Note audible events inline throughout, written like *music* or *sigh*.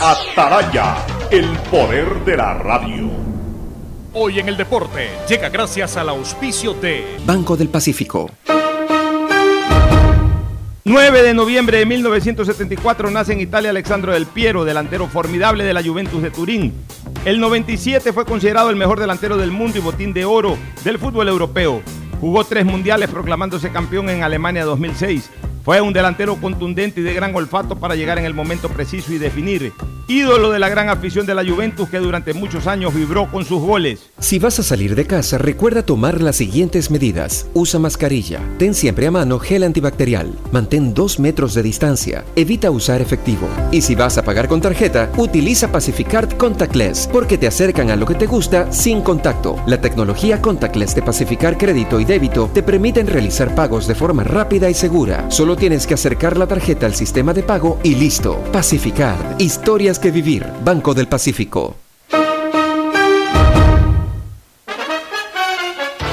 Ataraya, el poder de la radio. Hoy en el deporte llega gracias al auspicio de Banco del Pacífico. 9 de noviembre de 1974 nace en Italia Alexandro Del Piero, delantero formidable de la Juventus de Turín. El 97 fue considerado el mejor delantero del mundo y botín de oro del fútbol europeo. Jugó tres mundiales proclamándose campeón en Alemania 2006. Fue un delantero contundente y de gran olfato para llegar en el momento preciso y definir. Ídolo de la gran afición de la Juventus que durante muchos años vibró con sus goles. Si vas a salir de casa, recuerda tomar las siguientes medidas. Usa mascarilla. Ten siempre a mano gel antibacterial. Mantén dos metros de distancia. Evita usar efectivo. Y si vas a pagar con tarjeta, utiliza Pacificard Contactless porque te acercan a lo que te gusta sin contacto. La tecnología Contactless de Pacificar Crédito y Débito te permiten realizar pagos de forma rápida y segura. Solo tienes que acercar la tarjeta al sistema de pago y listo. Pacificard. Historias que vivir. Banco del Pacífico.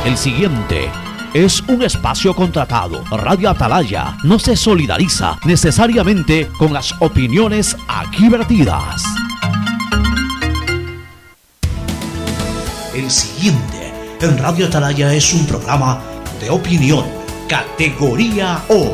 El siguiente es un espacio contratado. Radio Atalaya no se solidariza necesariamente con las opiniones aquí vertidas. El siguiente en Radio Atalaya es un programa de opinión, categoría O,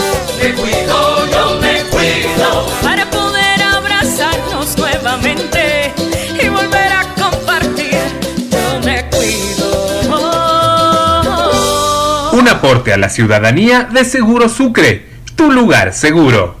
Me cuido, yo me cuido para poder abrazarnos nuevamente y volver a compartir. Yo me cuido. Un aporte a la ciudadanía de Seguro Sucre, tu lugar seguro.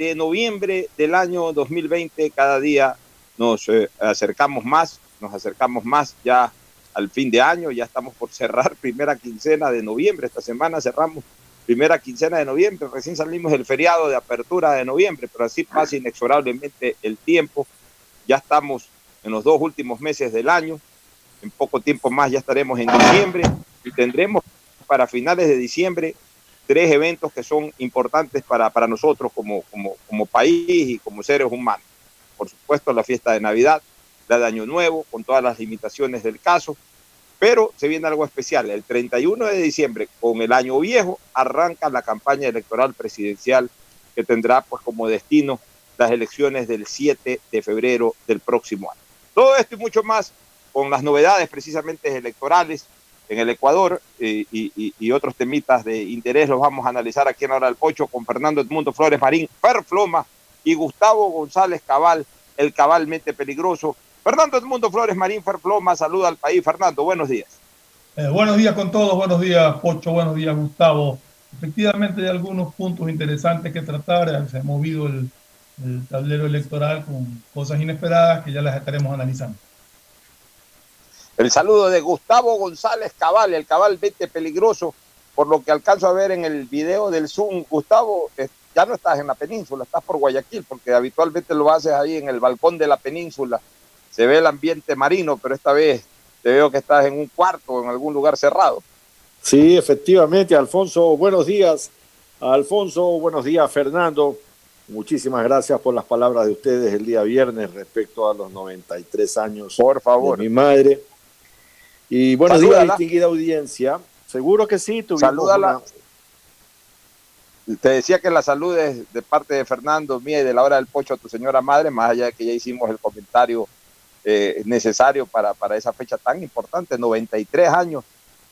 de noviembre del año 2020. Cada día nos eh, acercamos más, nos acercamos más ya al fin de año, ya estamos por cerrar *laughs* primera quincena de noviembre. Esta semana cerramos primera quincena de noviembre, recién salimos del feriado de apertura de noviembre, pero así pasa inexorablemente el tiempo. Ya estamos en los dos últimos meses del año, en poco tiempo más ya estaremos en diciembre y tendremos para finales de diciembre tres eventos que son importantes para, para nosotros como, como, como país y como seres humanos. Por supuesto, la fiesta de Navidad, la de Año Nuevo, con todas las limitaciones del caso, pero se viene algo especial. El 31 de diciembre, con el Año Viejo, arranca la campaña electoral presidencial que tendrá pues como destino las elecciones del 7 de febrero del próximo año. Todo esto y mucho más con las novedades precisamente electorales en el Ecuador eh, y, otros temitas de interés los vamos a analizar aquí en Hora del Pocho con Fernando Edmundo Flores Marín, Ferfloma y Gustavo González Cabal, el cabalmente peligroso. Fernando Edmundo Flores Marín, Ferfloma, saluda al país. Fernando, buenos días. Eh, buenos días con todos, buenos días Pocho, buenos días Gustavo. Efectivamente hay algunos puntos interesantes que tratar, se ha movido el tablero electoral con cosas inesperadas que ya las estaremos analizando. El saludo de Gustavo González Cabal, el Cabal vete peligroso, por lo que alcanzo a ver en el video del Zoom. Gustavo, eh, ya no estás en la península, estás por Guayaquil, porque habitualmente lo haces ahí en el balcón de la península. Se ve el ambiente marino, pero esta vez te veo que estás en un cuarto o en algún lugar cerrado. Sí, efectivamente, Alfonso, buenos días. Alfonso, buenos días, Fernando. Muchísimas gracias por las palabras de ustedes el día viernes respecto a los 93 años por favor. de mi madre. Y buenos días, distinguida audiencia. Seguro que sí, tuvimos Salúdala. Te decía que la salud es de parte de Fernando, mía y de la hora del pocho a tu señora madre, más allá de que ya hicimos el comentario eh, necesario para, para esa fecha tan importante, 93 años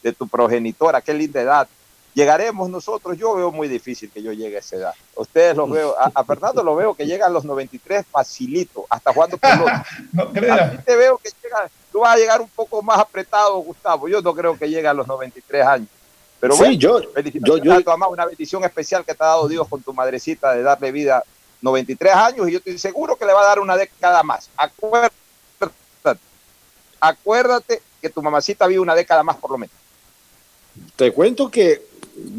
de tu progenitora, qué linda edad. Llegaremos nosotros, yo veo muy difícil que yo llegue a esa edad. Ustedes los veo, a, Fernando lo veo que llega a los 93 facilito, hasta jugando pelota. *laughs* no A ti te veo que llega, tú vas a llegar un poco más apretado, Gustavo. Yo no creo que llegue a los 93 años. Pero bueno, yo, yo, yo, una bendición especial que te ha dado Dios con tu madrecita de darle vida 93 años y yo estoy seguro que le va a dar una década más. Acuérdate, acuérdate que tu mamacita vive una década más por lo menos. Te cuento que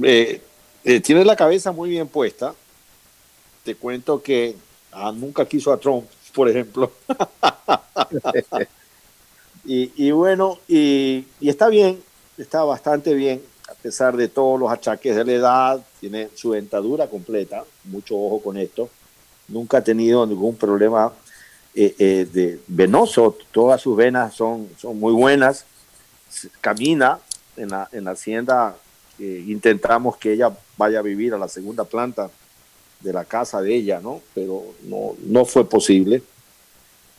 eh, eh, tienes la cabeza muy bien puesta. Te cuento que ah, nunca quiso a Trump, por ejemplo. *laughs* y, bueno, y, está bien, está bastante bien, a pesar de todos los achaques de la edad, tiene su dentadura completa, mucho ojo con esto. Nunca ha tenido ningún problema eh, de venoso, todas sus venas son, son muy buenas, camina en la, en la hacienda intentamos que ella vaya a vivir a la segunda planta de la casa de ella, ¿no? Pero no, no fue posible.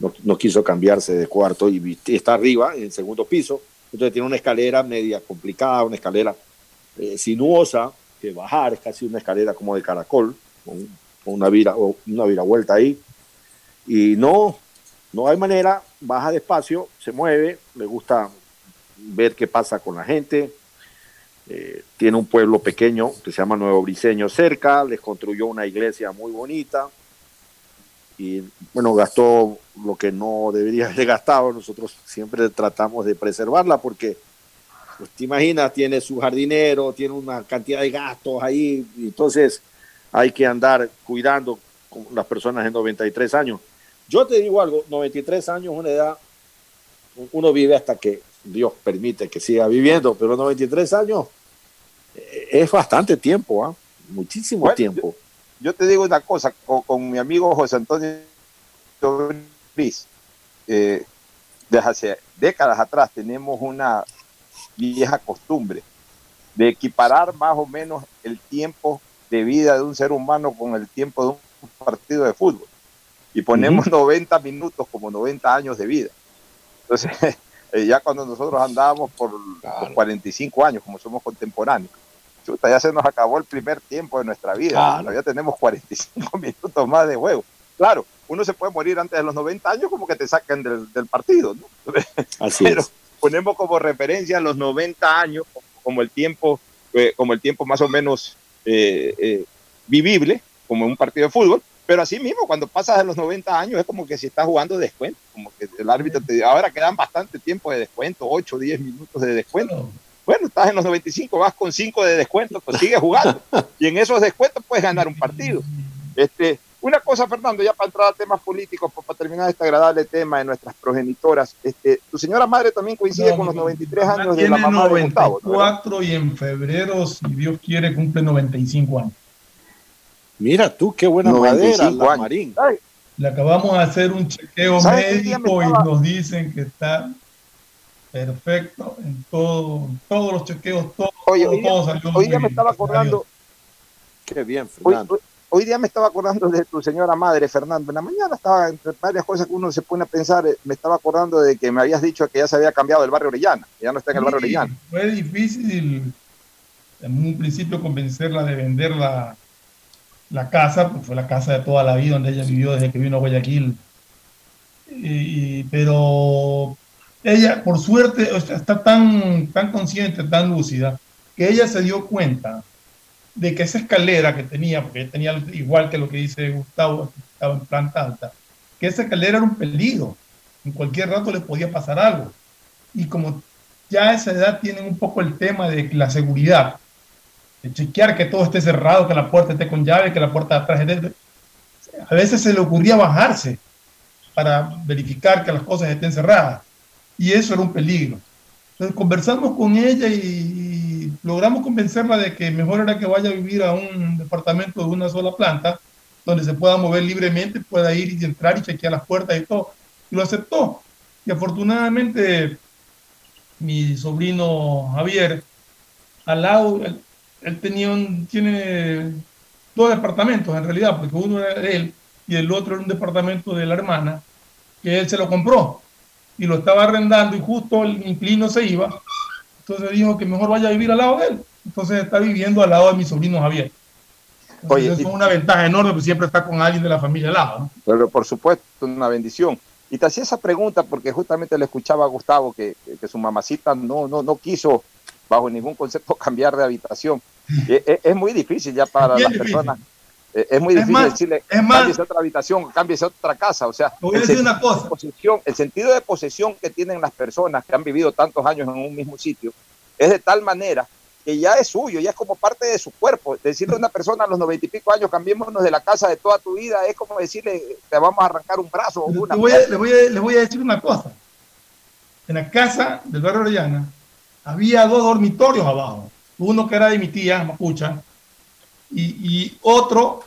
No, quiso cambiarse de cuarto y, está arriba, en el segundo piso. Entonces tiene una escalera media complicada, una escalera eh, sinuosa, que bajar es casi una escalera como de caracol, con, una, vira, una viravuelta ahí. Y no, no hay manera, baja despacio, se mueve, le gusta ver qué pasa con la gente, eh, tiene un pueblo pequeño que se llama Nuevo Briseño cerca, les construyó una iglesia muy bonita y bueno, gastó lo que no debería haber gastado. Nosotros siempre tratamos de preservarla porque, pues te imaginas, tiene su jardinero, tiene una cantidad de gastos ahí, y entonces hay que andar cuidando con las personas de 93 años. Yo te digo algo, 93 años es una edad, uno vive hasta que Dios permite que siga viviendo, pero 93 años es bastante tiempo, ¿ah? muchísimo tiempo. Yo, te digo una cosa, con, mi amigo José Antonio Gris, eh, desde hace décadas atrás tenemos una vieja costumbre de equiparar más o menos el tiempo de vida de un ser humano con el tiempo de un partido de fútbol. Y ponemos 90 minutos como 90 años de vida. Entonces, *laughs* eh, ya cuando nosotros andábamos por, por, 45 años, como somos contemporáneos, ya se nos acabó el primer tiempo de nuestra vida. ya tenemos 45 *laughs* minutos más de juego. Claro, uno se puede morir antes de los 90 años como que te saquen del, partido, ¿no? *laughs* Así Pero ponemos como referencia los 90 años como el tiempo, eh, como el tiempo más o menos eh, eh, vivible, como en un partido de fútbol. Pero así mismo, cuando pasas de los 90 años, es como que si estás jugando de descuento, como que el árbitro te dice, ahora quedan bastante tiempo de descuento, 8 o 10 minutos de descuento. Bueno, estás en los 95, vas con 5 de descuento, pues sigue jugando. y en esos descuentos puedes ganar un partido. Este, una cosa, Fernando, ya para entrar a temas políticos, para terminar este agradable tema de nuestras progenitoras, este, tu señora madre también coincide con los 93 años de la mamá 94 de y en febrero, si Dios quiere, cumple 95 años. Mira tú, qué buena madera, la Marín. Le acabamos de hacer un chequeo médico y nos dicen que está perfecto en todo, todos los chequeos, todo, Oye, hoy, hoy día me estaba acordando. Qué bien, Fernando. Hoy, día me estaba acordando de tu señora madre, Fernando. En la mañana estaba entre varias cosas que uno se pone a pensar. Eh, me estaba acordando de que me habías dicho que ya se había cambiado del barrio Orellana, ya no está en el barrio Orellana. Fue difícil en un principio convencerla de vender la, la casa, porque fue la casa de toda la vida donde ella vivió desde que vino a Guayaquil. Y, pero ella, por suerte, está tan, tan consciente, tan lúcida, que ella se dio cuenta de que esa escalera que tenía, porque tenía igual que lo que dice Gustavo, estaba en planta alta, que esa escalera era un peligro. En cualquier rato le podía pasar algo. Y como ya a esa edad tienen un poco el tema de la seguridad, de chequear que todo esté cerrado, que la puerta esté con llave, que la puerta de atrás esté... A veces se le ocurría bajarse para verificar que las cosas estén cerradas. Y eso era un peligro. Entonces conversamos con ella y logramos convencerla de que mejor era que vaya a vivir a un departamento de una sola planta, donde se pueda mover libremente, pueda ir y entrar y chequear las puertas y todo. Y lo aceptó. Y afortunadamente mi sobrino Javier, al lado, él, tenía tiene dos departamentos en realidad, porque uno era él y el otro era un departamento de la hermana, que él se lo compró y lo estaba arrendando y justo el inquilino se iba. Entonces dijo que mejor vaya a vivir al lado de él. Entonces está viviendo al lado de mi sobrino Javier. Oye, es una ventaja enorme, porque siempre está con alguien de la familia al lado. Pero por supuesto, una bendición. Y te hacía esa pregunta porque justamente le escuchaba a Gustavo que, que su mamacita no, no, no quiso bajo ningún concepto *laughs* cambiar de habitación. es, *laughs* e, es, muy difícil ya para las personas. Eh, es muy difícil decirle, es más, otra habitación, cámbiese otra casa. O sea, voy a decir una cosa. Posesión, el sentido de posesión que tienen las personas que han vivido tantos años en un mismo sitio es de tal manera que ya es suyo, ya es como parte de su cuerpo. Decirle a una persona a los noventa y pico años, cambiémonos de la casa de toda tu vida, es como decirle, te vamos a arrancar un brazo o una. Le voy, a, voy a, le voy a decir una cosa. En la casa del barrio Orellana había dos dormitorios abajo. Uno que era de mi tía, Mapucha, y, y otro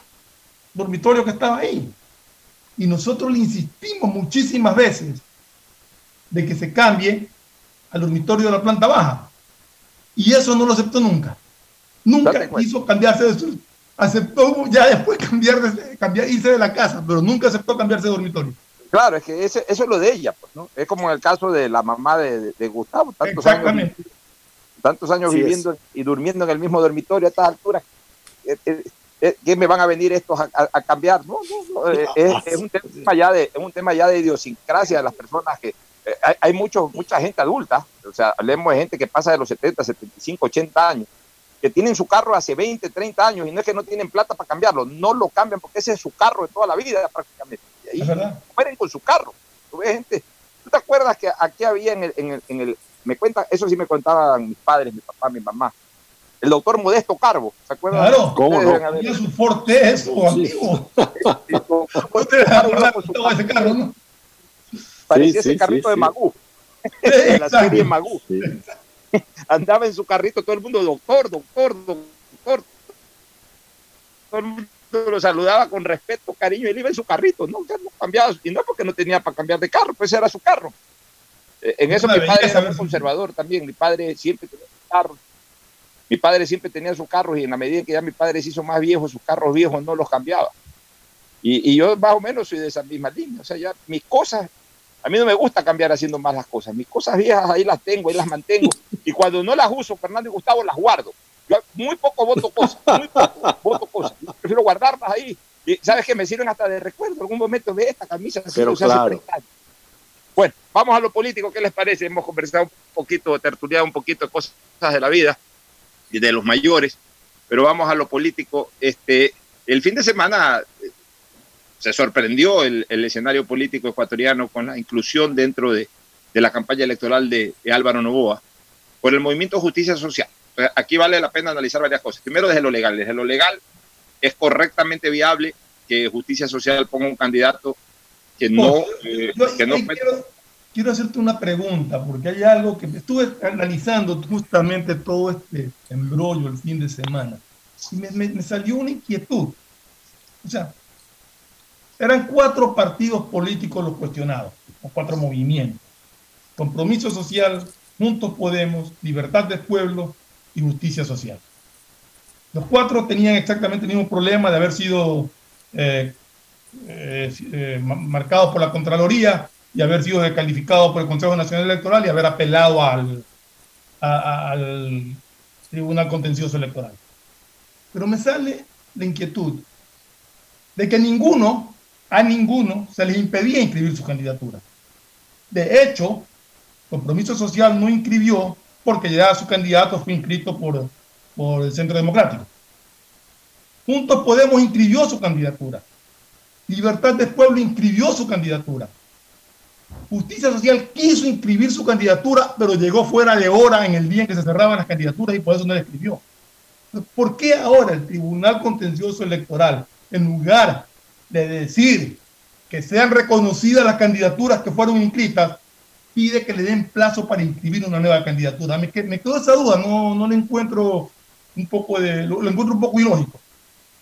dormitorio que estaba ahí. Y nosotros le insistimos muchísimas veces de que se cambie al dormitorio de la planta baja y eso no lo aceptó nunca. Nunca quiso cambiarse de su... Aceptó ya después cambiar de, cambiar, irse de la casa, pero nunca aceptó cambiarse de dormitorio. Claro, es que eso es lo de ella, pues, ¿no? Es como en el caso de la mamá de, Gustavo, tantos Exactamente. años, tantos años viviendo y durmiendo en el mismo dormitorio a estas alturas. Eh, eh, eh, ¿Qué me van a venir estos a, cambiar? No, no, es, un *laughs* tema ya de, es un tema ya de idiosincrasia de las personas que, eh, hay, mucho, mucha gente adulta, o sea, hablemos de gente que pasa de los 70, 75, 80 años, que tienen su carro hace 20, 30 años y no es que no tienen plata para cambiarlo, no lo cambian porque ese es su carro de toda la vida prácticamente. Y ahí mueren con su carro. ¿Tú ves gente? ¿Tú te acuerdas que aquí había en el, en el, en el me cuenta, eso sí me contaban mis padres, mi papá, mi mamá, el doctor Modesto Carbo, ¿se acuerdan? Claro, ¿cómo no? Tenía su Forte, eso, amigo. ese carro, ¿no? Parecía ese carrito *laughs* de Magú. de la serie Magú. Andaba en su carrito, todo el mundo, doctor, doctor, doctor. Todo el mundo lo saludaba con respeto, cariño, él iba en su carrito, no, no cambiaba, y no porque no tenía para cambiar de carro, pues era su carro. Eh, en eso mi padre era muy conservador también, mi padre siempre tenía su carro. Mi padre siempre tenía su carro y en la medida que ya mi padre se hizo más viejo, sus carros viejos no los cambiaba. Y, y, yo más o menos soy de esa misma línea. O sea, ya mis cosas a mí no me gusta cambiar haciendo más las cosas. Mis cosas viejas ahí las tengo, ahí las mantengo. Y cuando no las uso, Fernando y Gustavo, las guardo. Yo muy poco voto cosas, muy poco voto cosas. prefiero guardarlas ahí. Y sabes que me sirven hasta de recuerdo. En algún momento de esta camisa Pero claro. Bueno, vamos a lo político. ¿Qué les parece? Hemos conversado un poquito, tertuliado un poquito de cosas de la vida de los mayores. Pero vamos a lo político. Este, el fin de semana se sorprendió el, escenario político ecuatoriano con la inclusión dentro de, la campaña electoral de, Álvaro Novoa por el movimiento Justicia Social. Aquí vale la pena analizar varias cosas. Primero, desde lo legal. Desde lo legal, es correctamente viable que Justicia Social ponga un candidato que no... Eh, quiero, hacerte una pregunta, porque hay algo que estuve analizando justamente todo este embrollo el fin de semana y me, me salió una inquietud. O sea, eran cuatro partidos políticos los cuestionados, o cuatro movimientos. Compromiso Social, Juntos Podemos, Libertad del Pueblo y Justicia Social. Los cuatro tenían exactamente el mismo problema de haber sido eh, eh, eh, marcados por la Contraloría y haber sido descalificados por el Consejo Nacional Electoral y haber apelado al, al Tribunal Contencioso Electoral. Pero me sale la inquietud de que ninguno a ninguno se les impedía inscribir su candidatura. De hecho, Compromiso Social no inscribió porque ya su candidato fue inscrito por, por el Centro Democrático. Juntos Podemos inscribió su candidatura. Libertad del Pueblo inscribió su candidatura. Justicia Social quiso inscribir su candidatura, pero llegó fuera de hora en el día en que se cerraban las candidaturas y por eso no la escribió. ¿Por qué ahora el Tribunal Contencioso Electoral, en lugar de decir que sean reconocidas las candidaturas que fueron inscritas, pide que le den plazo para inscribir una nueva candidatura? Me, me quedó esa duda, no, no le encuentro un poco de, lo, encuentro un poco ilógico.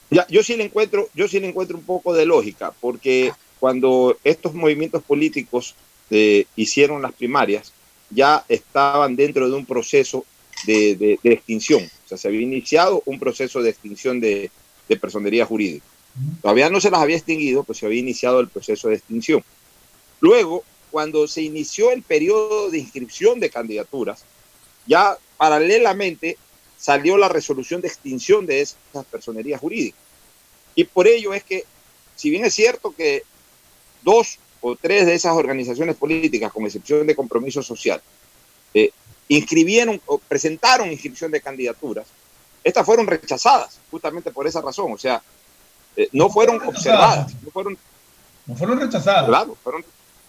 Ya, yo sí le encuentro, yo sí le encuentro un poco de lógica, porque cuando estos movimientos políticos eh, hicieron las primarias, ya estaban dentro de un proceso de, extinción. O sea, se había iniciado un proceso de extinción de, de personería jurídica. Todavía no se las había extinguido, pues se había iniciado el proceso de extinción. Luego, cuando se inició el periodo de inscripción de candidaturas, ya paralelamente salió la resolución de extinción de esas personerías jurídicas. Y por ello es que, si bien es cierto que dos o tres de esas organizaciones políticas, con excepción de compromiso social, eh, inscribieron o presentaron inscripción de candidaturas, estas fueron rechazadas justamente por esa razón. O sea, eh, no fueron observadas. No fueron, no fueron rechazadas. Claro, fueron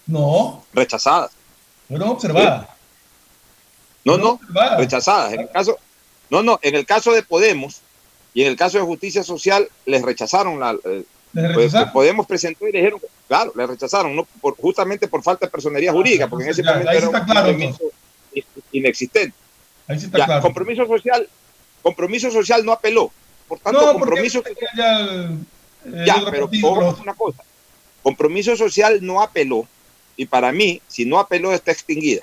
no. rechazadas. Fueron observadas. ¿Sí? No, no, observadas. rechazadas. En el caso, no, no, en el caso de Podemos y en el caso de Justicia Social les rechazaron la... ¿Les pues, Podemos presentó y le dijeron, claro, le rechazaron, no, por, justamente por falta de personería Ah, jurídica, porque en ese momento era un claro, compromiso inexistente. Ahí sí está Ya, claro. compromiso social, compromiso social no apeló. Por tanto, no, compromiso porque ya, el, el ya, otro pero partido, una cosa. Compromiso social no apeló y para mí, si no apeló, está extinguida.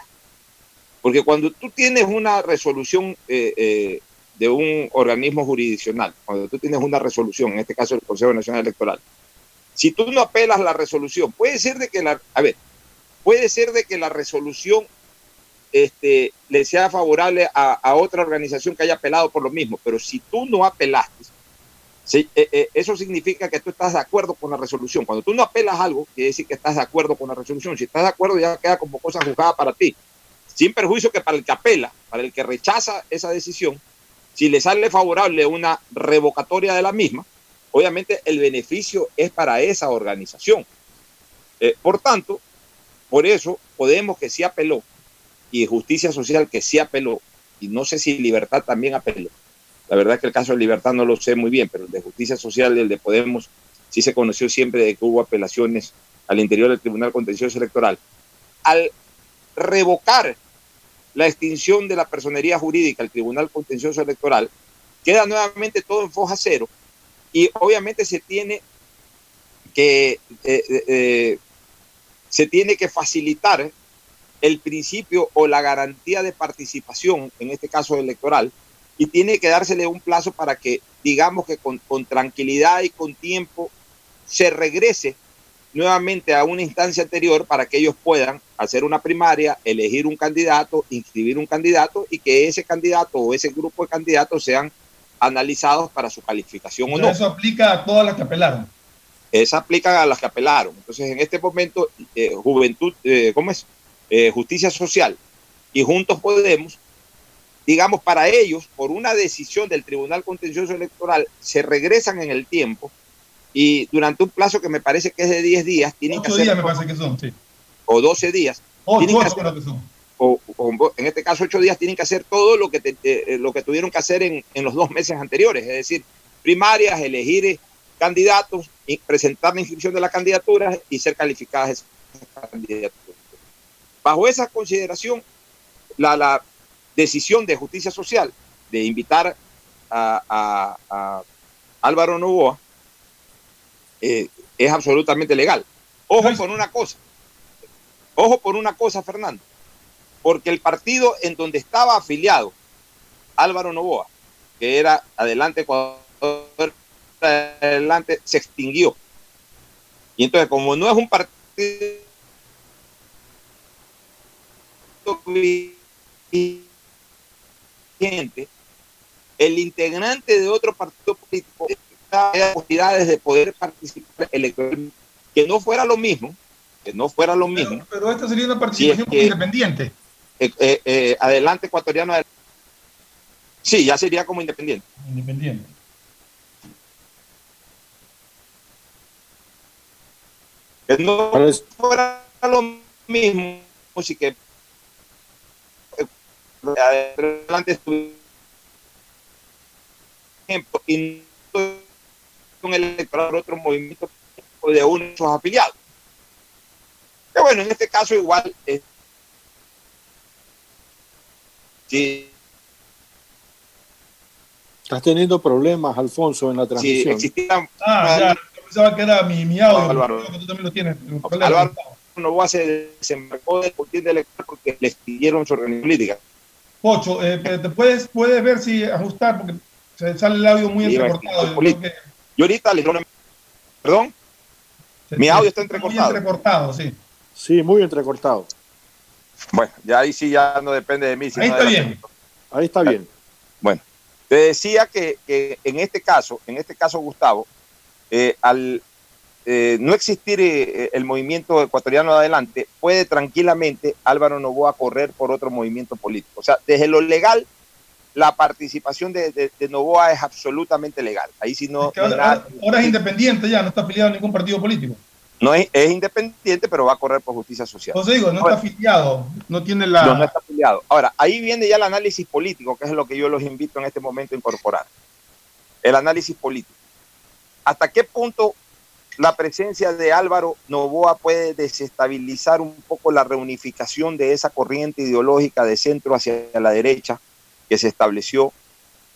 Porque cuando tú tienes una resolución eh, eh, de un organismo jurisdiccional, cuando tú tienes una resolución, en este caso el Consejo Nacional Electoral, si tú no apelas la resolución, puede ser de que la, a ver, puede ser de que la resolución este, le sea favorable a, otra organización que haya apelado por lo mismo, pero si tú no apelaste, eh, eh, eso significa que tú estás de acuerdo con la resolución. Cuando tú no apelas algo, quiere decir que estás de acuerdo con la resolución. Si estás de acuerdo, ya queda como cosa juzgada para ti. Sin perjuicio que para el que apela, para el que rechaza esa decisión, si le sale favorable una revocatoria de la misma, obviamente el beneficio es para esa organización. Eh, por tanto, por eso Podemos que sí apeló y Justicia Social que sí apeló, y no sé si Libertad también apeló. La verdad es que el caso de Libertad no lo sé muy bien, pero el de Justicia Social y el de Podemos sí se conoció siempre de que hubo apelaciones al interior del Tribunal Contencioso Electoral. Al revocar la extinción de la personería jurídica, el Tribunal Contencioso Electoral, queda nuevamente todo en foja cero y obviamente se tiene que eh, eh, se tiene que facilitar el principio o la garantía de participación, en este caso electoral, y tiene que dársele un plazo para que, digamos que con, con, tranquilidad y con tiempo, se regrese nuevamente a una instancia anterior para que ellos puedan hacer una primaria, elegir un candidato, inscribir un candidato y que ese candidato o ese grupo de candidatos sean analizados para su calificación o no. Eso aplica a todas las que apelaron. Esa aplica a las que apelaron. Entonces, en este momento, eh, Juventud, eh, ¿cómo es? Eh, Justicia Social y Juntos Podemos digamos, para ellos, por una decisión del Tribunal Contencioso Electoral, se regresan en el tiempo y durante un plazo que me parece que es de 10 días, tienen 8 que hacer, días me parece que son, sí. o 12 días, 8 tienen que ocho hacer- creo que son. o, o en este caso 8 días, tienen que hacer todo lo que, te- eh, lo que tuvieron que hacer en, en los dos meses anteriores, es decir, primarias, elegir eh, candidatos, y presentar la inscripción de las candidaturas y ser calificadas esas candidaturas. Bajo esa consideración, la, la decisión de justicia social de invitar a, a- a Álvaro Novoa eh, es absolutamente legal. Ojo con una cosa, ojo por una cosa, Fernando, porque el partido en donde estaba afiliado Álvaro Novoa, que era Adelante Ecuador, Adelante, se extinguió. Y entonces, como no es un partido vigente, el integrante de otro partido político posibilidades de poder participar electoralmente, que no fuera lo mismo, que no fuera lo mismo. Pero esta sería una participación Si es que- independiente. eh, eh, eh, adelante ecuatoriano. Adelante. Sí, ya sería como independiente. Independiente. Que no fuera lo mismo, sí que adelante ejemplo y electoral otro movimiento de uno de sus afiliados. Que bueno, en este caso igual eh, sí, Estás teniendo problemas, Alfonso, en la si transmisión. existiera Ah, ya. Yo pensaba que era mi, mi audio. Álvaro. creo que tú también lo tienes. Álvaro Novoa se desembarcó de contienda electoral porque le pidieron su organización política. Pocho, eh, te puedes, puedes ver si ajustar porque se sale el audio muy Sí, entrecortado. Yo ahorita. Perdón, Mi audio está Muy entrecortado. entrecortado, sí. Sí, muy entrecortado. bueno, ya ahí sí ya no depende de mí. sino Ahí de está la bien. Ahí está bien. Bueno, te decía que, que en este caso, en este caso, Gustavo, eh, al eh, no existir eh, el movimiento ecuatoriano de adelante, puede tranquilamente Álvaro Novoa correr por otro movimiento político. O sea, desde lo legal, la participación de, de- de Novoa es absolutamente legal. Ahí sí no, Es que ahora, nada- ahora- ahora es independiente ya, no está afiliado a ningún partido político. no es, es independiente, pero va a correr por justicia social. Entonces digo, no está afiliado, no tiene la... No, no está afiliado. Ahora, ahí viene ya el análisis político, que es lo que yo los invito en este momento a incorporar. El análisis político. ¿Hasta qué punto la presencia de Álvaro Novoa puede desestabilizar un poco la reunificación de esa corriente ideológica de centro hacia la derecha que se estableció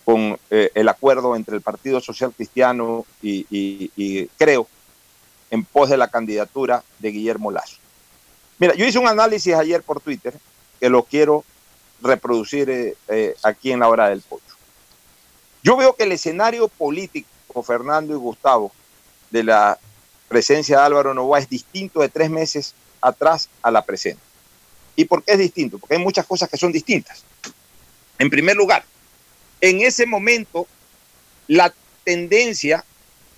con eh, el acuerdo entre el Partido Social Cristiano y, creo en pos de la candidatura de Guillermo Lazo? Mira, yo hice un análisis ayer por Twitter que lo quiero reproducir eh, eh, aquí en la hora del pocho. Yo veo que el escenario político, Fernando y Gustavo, de la presencia de Álvaro Novoa es distinto de tres meses atrás a la presente. ¿Y por qué es distinto? Porque hay muchas cosas que son distintas. En primer lugar, en ese momento la tendencia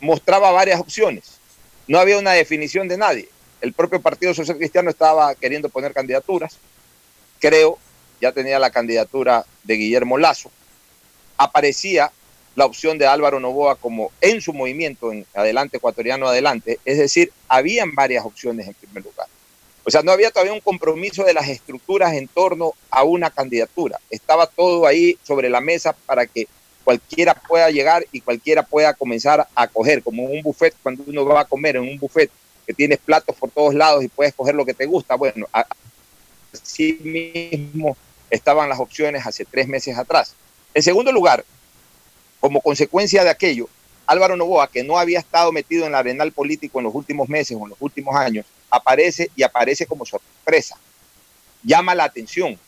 mostraba varias opciones. No había una definición de nadie. El propio Partido Social Cristiano estaba queriendo poner candidaturas. Creo, ya tenía la candidatura de Guillermo Lazo. Aparecía la opción de Álvaro Novoa como en su movimiento en Adelante Ecuatoriano Adelante. Es decir, habían varias opciones en primer lugar. O sea, no había todavía un compromiso de las estructuras en torno a una candidatura. Estaba todo ahí sobre la mesa para que cualquiera pueda llegar y cualquiera pueda comenzar a coger, como en un buffet, cuando uno va a comer en un buffet que tienes platos por todos lados y puedes coger lo que te gusta. Bueno, así mismo estaban las opciones hace tres meses atrás. En segundo lugar, como consecuencia de aquello, Álvaro Novoa, que no había estado metido en la arenal político en los últimos meses o en los últimos años, aparece y aparece como sorpresa. Llama la atención.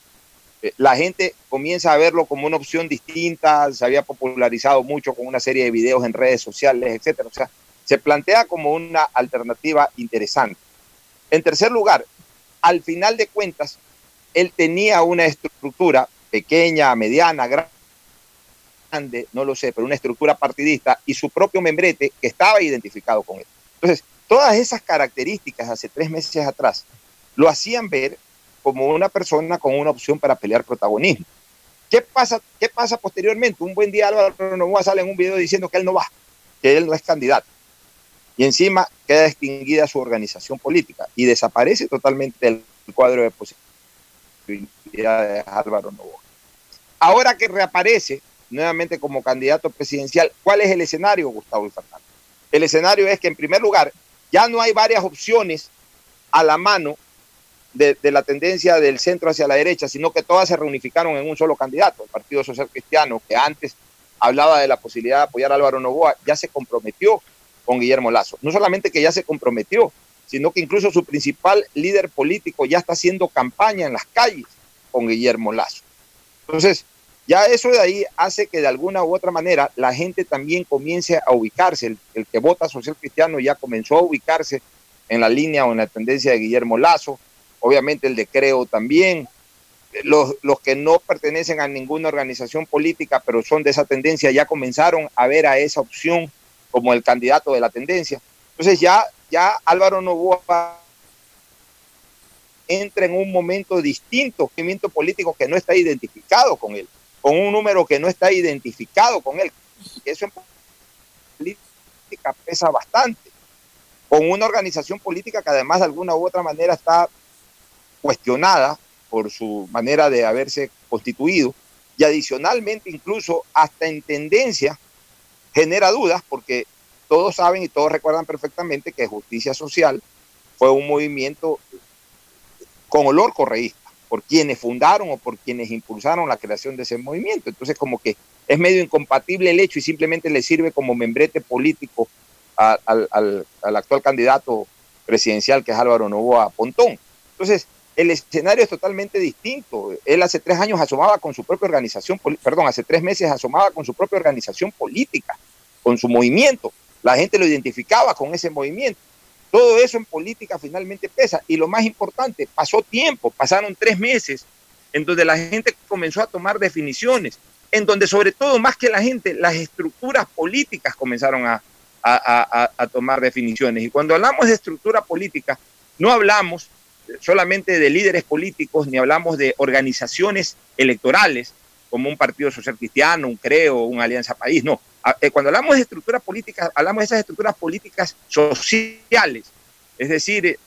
Eh, La gente comienza a verlo como una opción distinta, se había popularizado mucho con una serie de videos en redes sociales, etcétera. O sea, se plantea como una alternativa interesante. En tercer lugar, al final de cuentas, él tenía una estructura pequeña, mediana, gran- grande, no lo sé, pero una estructura partidista y su propio membrete que estaba identificado con él. Entonces, todas esas características hace tres meses atrás lo hacían ver como una persona con una opción para pelear protagonismo. ¿Qué pasa, qué pasa posteriormente? Un buen día Álvaro Novoa sale en un video diciendo que él no va, que él no es candidato. Y encima queda extinguida su organización política y desaparece totalmente el cuadro de posibilidades de Álvaro Novoa. Ahora que reaparece nuevamente como candidato presidencial, ¿cuál es el escenario, Gustavo y Fernando? El escenario es que, en primer lugar, ya no hay varias opciones a la mano de, la tendencia del centro hacia la derecha, sino que todas se reunificaron en un solo candidato. El Partido Social Cristiano, que antes hablaba de la posibilidad de apoyar a Álvaro Novoa, ya se comprometió con Guillermo Lazo. No solamente que ya se comprometió, sino que incluso su principal líder político ya está haciendo campaña en las calles con Guillermo Lazo. Entonces, ya eso de ahí hace que de alguna u otra manera la gente también comience a ubicarse. El, el, que vota social cristiano ya comenzó a ubicarse en la línea o en la tendencia de Guillermo Lazo. Obviamente el de Creo también. Los, los que no pertenecen a ninguna organización política, pero son de esa tendencia, ya comenzaron a ver a esa opción como el candidato de la tendencia. Entonces ya, ya Álvaro Novoa entra en un momento distinto, un movimiento político que no está identificado con él, con un número que no está identificado con él. Eso en política pesa bastante. Con una organización política que además de alguna u otra manera está cuestionada por su manera de haberse constituido y adicionalmente incluso hasta en tendencia genera dudas porque todos saben y todos recuerdan perfectamente que Justicia Social fue un movimiento con olor correísta, por quienes fundaron o por quienes impulsaron la creación de ese movimiento. Entonces, como que es medio incompatible el hecho y simplemente le sirve como membrete político al, al actual candidato presidencial que es Álvaro Novoa Pontón. Entonces, el escenario es totalmente distinto. Él hace tres años asomaba con su propia organización, perdón, hace tres meses asomaba con su propia organización política, con su movimiento. La gente lo identificaba con ese movimiento. Todo eso en política finalmente pesa. Y lo más importante, pasó tiempo, pasaron tres meses en donde la gente comenzó a tomar definiciones, en donde sobre todo, más que la gente, las estructuras políticas comenzaron a, tomar definiciones. Y cuando hablamos de estructura política, no hablamos solamente de líderes políticos, ni hablamos de organizaciones electorales, como un partido social cristiano, un CREO, una Alianza País, no. Eh, cuando hablamos de estructuras políticas, hablamos de esas estructuras políticas sociales, es decir, eh,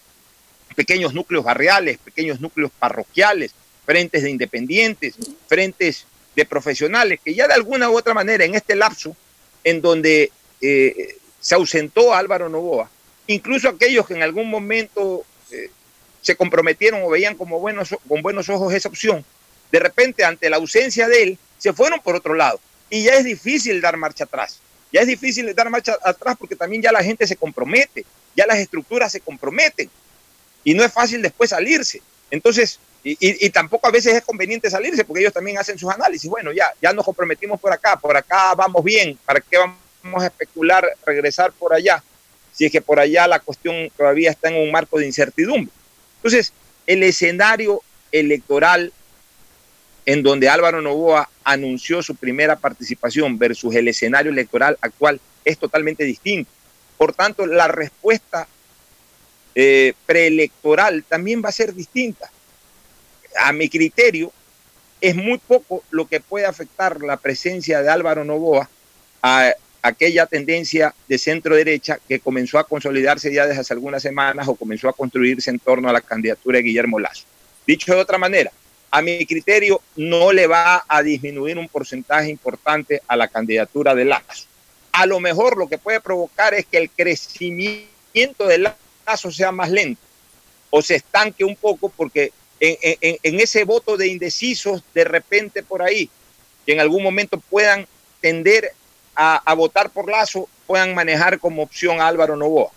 pequeños núcleos barriales, pequeños núcleos parroquiales, frentes de independientes, frentes de profesionales, que ya de alguna u otra manera en este lapso en donde eh, se ausentó Álvaro Novoa, incluso aquellos que en algún momento se comprometieron o veían como buenos, con buenos ojos esa opción, de repente ante la ausencia de él, se fueron por otro lado. Y ya es difícil dar marcha atrás. Ya es difícil dar marcha atrás porque también ya la gente se compromete, ya las estructuras se comprometen. Y no es fácil después salirse. Entonces, y, tampoco a veces es conveniente salirse porque ellos también hacen sus análisis. Bueno, ya, ya nos comprometimos por acá, por acá vamos bien, ¿para qué vamos a especular regresar por allá? Si es que por allá la cuestión todavía está en un marco de incertidumbre. Entonces, el escenario electoral en donde Álvaro Novoa anunció su primera participación versus el escenario electoral actual es totalmente distinto. Por tanto, la respuesta eh, preelectoral también va a ser distinta. A mi criterio, es muy poco lo que puede afectar la presencia de Álvaro Novoa a aquella tendencia de centro derecha que comenzó a consolidarse ya desde hace algunas semanas o comenzó a construirse en torno a la candidatura de Guillermo Lazo. Dicho de otra manera, a mi criterio no le va a disminuir un porcentaje importante a la candidatura de Lazo. A lo mejor lo que puede provocar es que el crecimiento de Lazo sea más lento o se estanque un poco porque en, ese voto de indecisos de repente por ahí, que en algún momento puedan tender a, votar por Lazo puedan manejar como opción a Álvaro Novoa.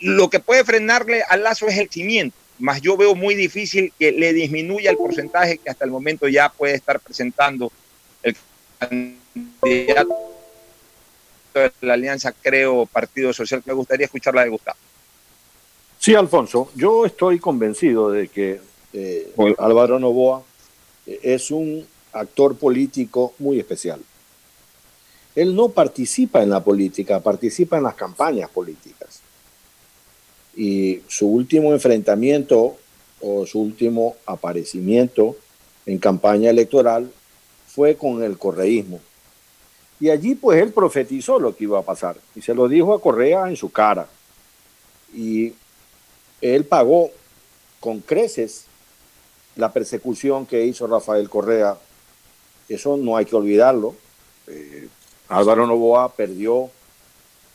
Lo que puede frenarle a Lazo es el cimiento, más yo veo muy difícil que le disminuya el porcentaje que hasta el momento ya puede estar presentando el candidato de la alianza, creo, Partido Social. Me gustaría escucharla de Gustavo. Sí, Alfonso, yo estoy convencido de que eh, Álvaro Novoa eh, es un actor político muy especial. Él no participa en la política, participa en las campañas políticas. Y su último enfrentamiento o su último aparecimiento en campaña electoral fue con el correísmo. Y allí pues él profetizó lo que iba a pasar y se lo dijo a Correa en su cara. Y él pagó con creces la persecución que hizo Rafael Correa eso no hay que olvidarlo. Eh, Álvaro Novoa perdió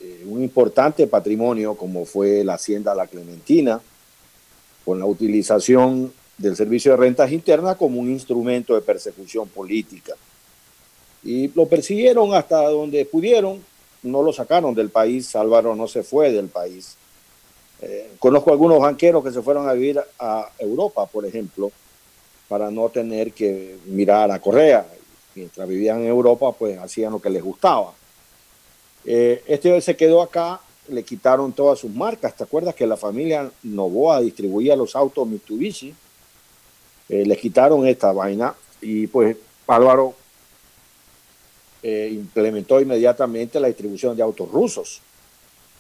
eh, un importante patrimonio como fue la hacienda La Clementina, con la utilización del servicio de rentas internas como un instrumento de persecución política. Y lo persiguieron hasta donde pudieron, no lo sacaron del país, Álvaro no se fue del país. Eh, conozco algunos banqueros que se fueron a vivir a Europa, por ejemplo, para no tener que mirar a Correa mientras vivían en Europa, pues hacían lo que les gustaba. Eh, este se quedó acá, le quitaron todas sus marcas. ¿Te acuerdas que la familia Novoa distribuía los autos Mitsubishi? Eh, les quitaron esta vaina y pues Álvaro eh, implementó inmediatamente la distribución de autos rusos.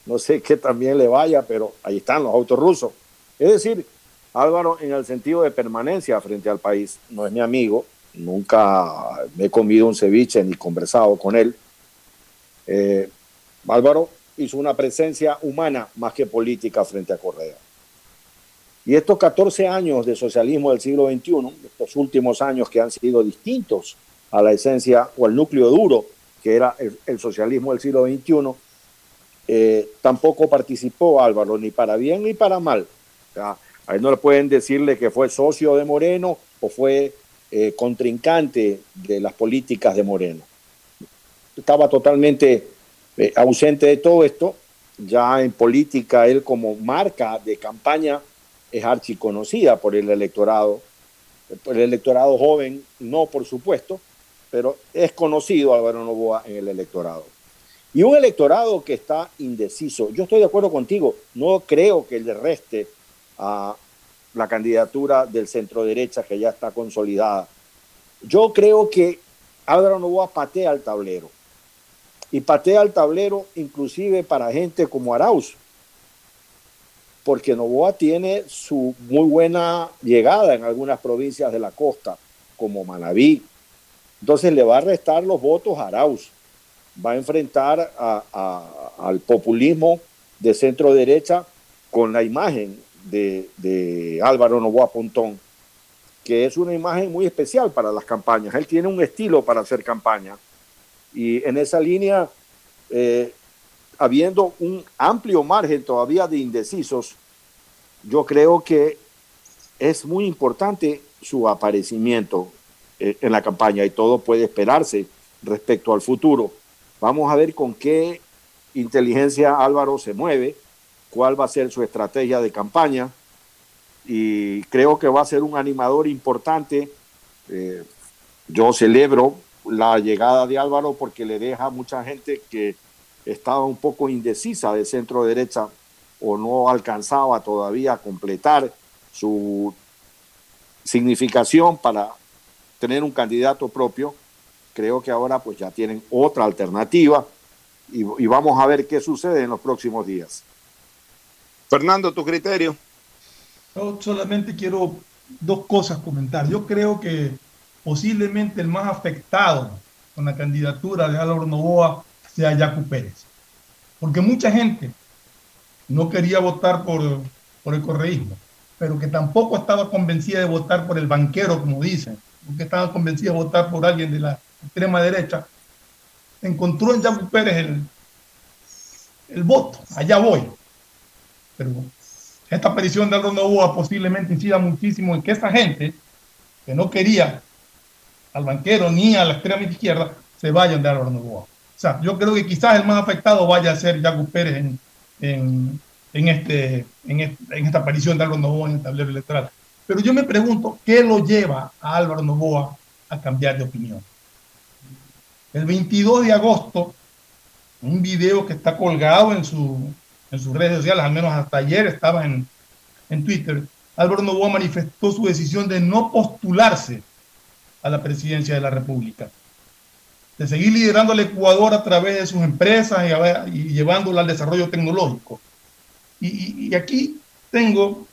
no sé qué también le vaya, pero ahí están los autos rusos. Es decir, Álvaro, en el sentido de permanencia frente al país, no es mi amigo, nunca me he comido un ceviche ni conversado con él. Eh, Álvaro hizo una presencia humana más que política frente a Correa. Y estos 14 años de socialismo del siglo XXI, estos últimos años que han sido distintos a la esencia o al núcleo duro que era el, socialismo del siglo XXI, eh, tampoco participó Álvaro, ni para bien ni para mal. él no le pueden decirle que fue socio de Moreno o fue eh, contrincante de las políticas de Moreno. Estaba totalmente eh, ausente de todo esto. Ya en política, él como marca de campaña es archiconocida por el electorado, por el electorado joven, no por supuesto, pero es conocido Álvaro Novoa en el electorado. Y un electorado que está indeciso. Yo estoy de acuerdo contigo, no creo que le reste a la candidatura del centro derecha que ya está consolidada. Yo creo que Álvaro Novoa patea al tablero. Y patea al tablero inclusive para gente como Arauz, porque Novoa tiene su muy buena llegada en algunas provincias de la costa, como Manabí. Entonces le va a restar los votos a Arauz. Va a enfrentar al populismo de centro derecha con la imagen de, Álvaro Novoa Pontón, que es una imagen muy especial para las campañas. Él tiene un estilo para hacer campaña. Y en esa línea, eh, habiendo un amplio margen todavía de indecisos, yo creo que es muy importante su aparecimiento eh, en la campaña y todo puede esperarse respecto al futuro. Vamos a ver con qué inteligencia Álvaro se mueve cuál va a ser su estrategia de campaña y creo que va a ser un animador importante. Eh, yo celebro la llegada de Álvaro porque le deja a mucha gente que estaba un poco indecisa de centro derecha o no alcanzaba todavía a completar su significación para tener un candidato propio. Creo que ahora pues ya tienen otra alternativa y, y vamos a ver qué sucede en los próximos días. Fernando, tu criterio. Yo solamente quiero dos cosas comentar. Yo creo que posiblemente el más afectado con la candidatura de Álvaro Novoa sea Jaco Pérez. Porque mucha gente no quería votar por, por el correísmo, pero que tampoco estaba convencida de votar por el banquero, como dicen, porque estaba convencida de votar por alguien de la extrema derecha, encontró en Jaco Pérez el, el voto. Allá voy. Pero esta aparición de Álvaro Novoa posiblemente incida muchísimo en que esa gente que no quería al banquero ni a la extrema izquierda se vayan de Álvaro Novoa. O sea, yo creo que quizás el más afectado vaya a ser Jaco Pérez en, en, este, en, esta aparición de Álvaro Novoa en el tablero electoral. Pero yo me pregunto, ¿qué lo lleva a Álvaro Novoa a cambiar de opinión? El 22 de agosto, un video que está colgado en su, en sus redes sociales, al menos hasta ayer estaba en, en Twitter, Álvaro Novoa manifestó su decisión de no postularse a la presidencia de la República, de seguir liderando al Ecuador a través de sus empresas y, y llevándolo al desarrollo tecnológico. Y, y aquí tengo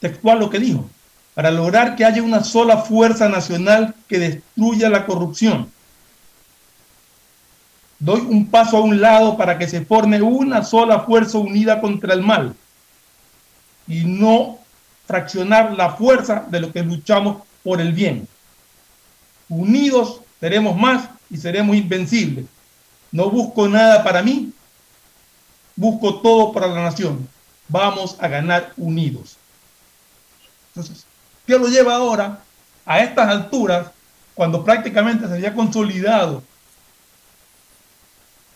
textual lo que dijo, para lograr que haya una sola fuerza nacional que destruya la corrupción Doy un paso a un lado para que se forme una sola fuerza unida contra el mal y no fraccionar la fuerza de lo que luchamos por el bien. Unidos seremos más y seremos invencibles. No busco nada para mí, busco todo para la nación. Vamos a ganar unidos. Entonces, ¿qué lo lleva ahora a estas alturas, cuando prácticamente se había consolidado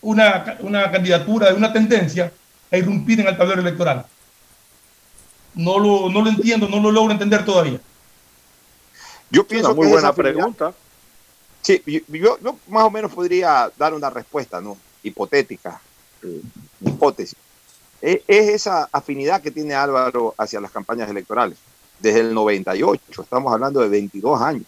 una, una candidatura de una tendencia a irrumpir en el tablero electoral. No lo, no lo entiendo, no lo logro entender todavía. Yo pienso muy buena pregunta. Sí, yo, yo, más o menos podría dar una respuesta, ¿no? Hipotética, eh, hipótesis. Es, es, esa afinidad que tiene Álvaro hacia las campañas electorales. Desde el 98, estamos hablando de 22 años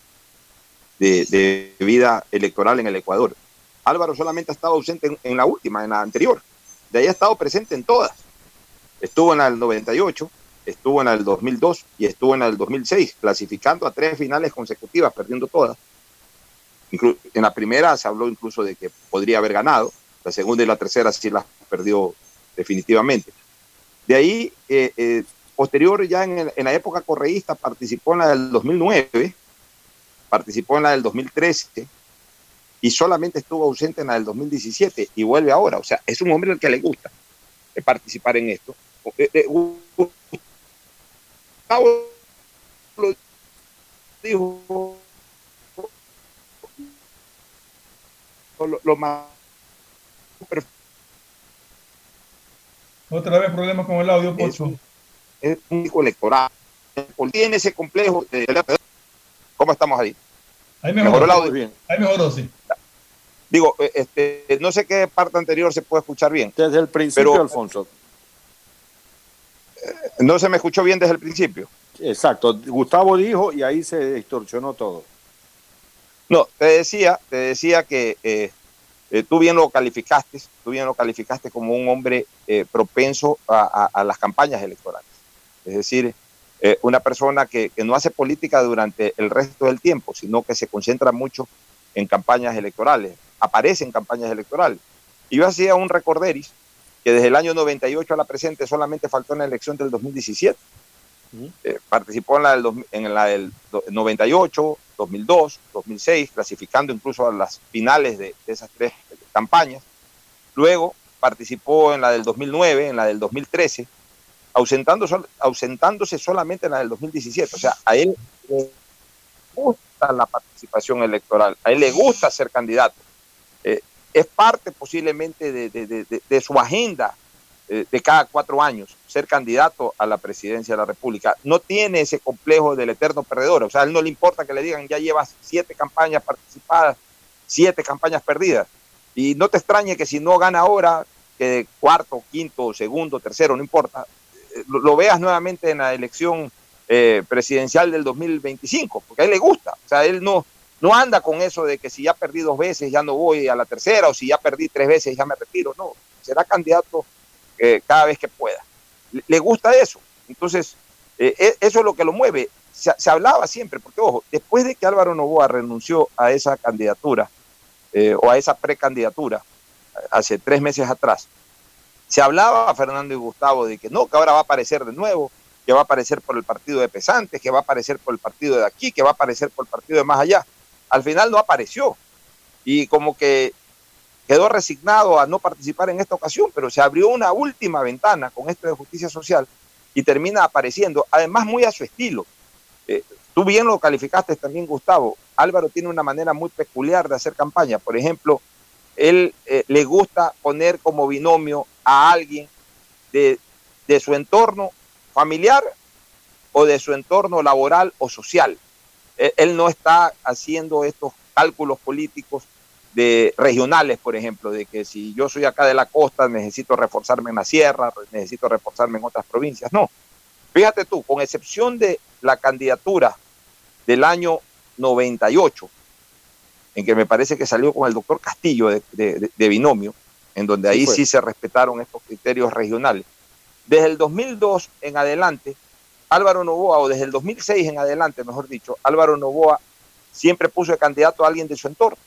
de, de vida electoral en el Ecuador. Álvaro solamente ha estado ausente en, la última, en la anterior, de ahí ha estado presente en todas. Estuvo en la del 98, estuvo en del 2002 y estuvo en del 2006, clasificando a tres finales consecutivas, perdiendo todas. en la primera se habló incluso de que podría haber ganado, la segunda y la tercera sí las perdió definitivamente. De ahí, eh, eh, posterior ya en, en, la época correísta, participó en la del 2009, participó en la del 2013 y solamente estuvo ausente en la del 2017 y vuelve ahora. O sea, es un hombre al que le gusta eh, participar en esto. Gustavo lo dijo lo, lo más otra vez problemas con el audio, Pocho. Es un único electoral. Tiene ese complejo. De... ¿Cómo estamos ahí? Ahí mejoró, mejoró el audio. Bien. Ahí mejoró, sí. Digo, este, no sé qué parte anterior se puede escuchar bien. Desde el principio, pero, Alfonso. No se me escuchó bien desde el principio. Exacto. Gustavo dijo y ahí se distorsionó todo. No, te decía, te decía que eh, eh, tú bien lo calificaste, tú bien lo calificaste como un hombre eh, propenso a, a, las campañas electorales. Es decir, una persona que, que, no hace política durante el resto del tiempo, sino que se concentra mucho en campañas electorales, aparece en campañas electorales. Y yo hacía un recorderis que desde el año 98 a la presente solamente faltó en la elección del 2017. Eh, participó en la, del, en la del 98, 2002, 2006, clasificando incluso a las finales de, de esas tres campañas. Luego participó en la del 2009, en la del 2013, ausentando, ausentándose solamente en la del 2017. O sea, a él le gusta la participación electoral, a él le gusta ser candidato. Es parte posiblemente de, de, de, su agenda eh, de cada cuatro años ser candidato a la presidencia de la República. No tiene ese complejo del eterno perdedor. O sea, a él no le importa que le digan ya llevas siete campañas participadas, siete campañas perdidas. Y no te extrañe que si no gana ahora, que cuarto, quinto, segundo, tercero, no importa, eh, lo, lo veas nuevamente en la elección eh, presidencial del 2025, porque a él le gusta. O sea, él no, no anda con eso de que si ya perdí dos veces ya no voy a la tercera o si ya perdí tres veces ya me retiro. No, será candidato eh, cada vez que pueda. Le, gusta eso. Entonces, eh, eso es lo que lo mueve. Se, se, hablaba siempre, porque ojo, después de que Álvaro Novoa renunció a esa candidatura eh, o a esa precandidatura hace tres meses atrás, se hablaba a Fernando y Gustavo de que no, que ahora va a aparecer de nuevo, que va a aparecer por el partido de Pesantes, que va a aparecer por el partido de aquí, que va a aparecer por el partido de más allá. Al final no apareció. Y como que quedó resignado a no participar en esta ocasión, pero se abrió una última ventana con esto de justicia social y termina apareciendo, además muy a su estilo. Eh, tú bien lo calificaste también, Gustavo. Álvaro tiene una manera muy peculiar de hacer campaña. Por ejemplo, él eh, le gusta poner como binomio a alguien de, de su entorno familiar o de su entorno laboral o social. Él, él no está haciendo estos cálculos políticos de regionales, por ejemplo, de que si yo soy acá de la costa, necesito reforzarme en la sierra, necesito reforzarme en otras provincias. No. Fíjate tú, con excepción de la candidatura del año 98, en que me parece que salió con el doctor Castillo de, de, de binomio, en donde ahí sí, sí se respetaron estos criterios regionales. Desde el 2002 en adelante, Álvaro Novoa, o desde el 2006 en adelante, mejor dicho, Álvaro Novoa siempre puso de candidato a alguien de su entorno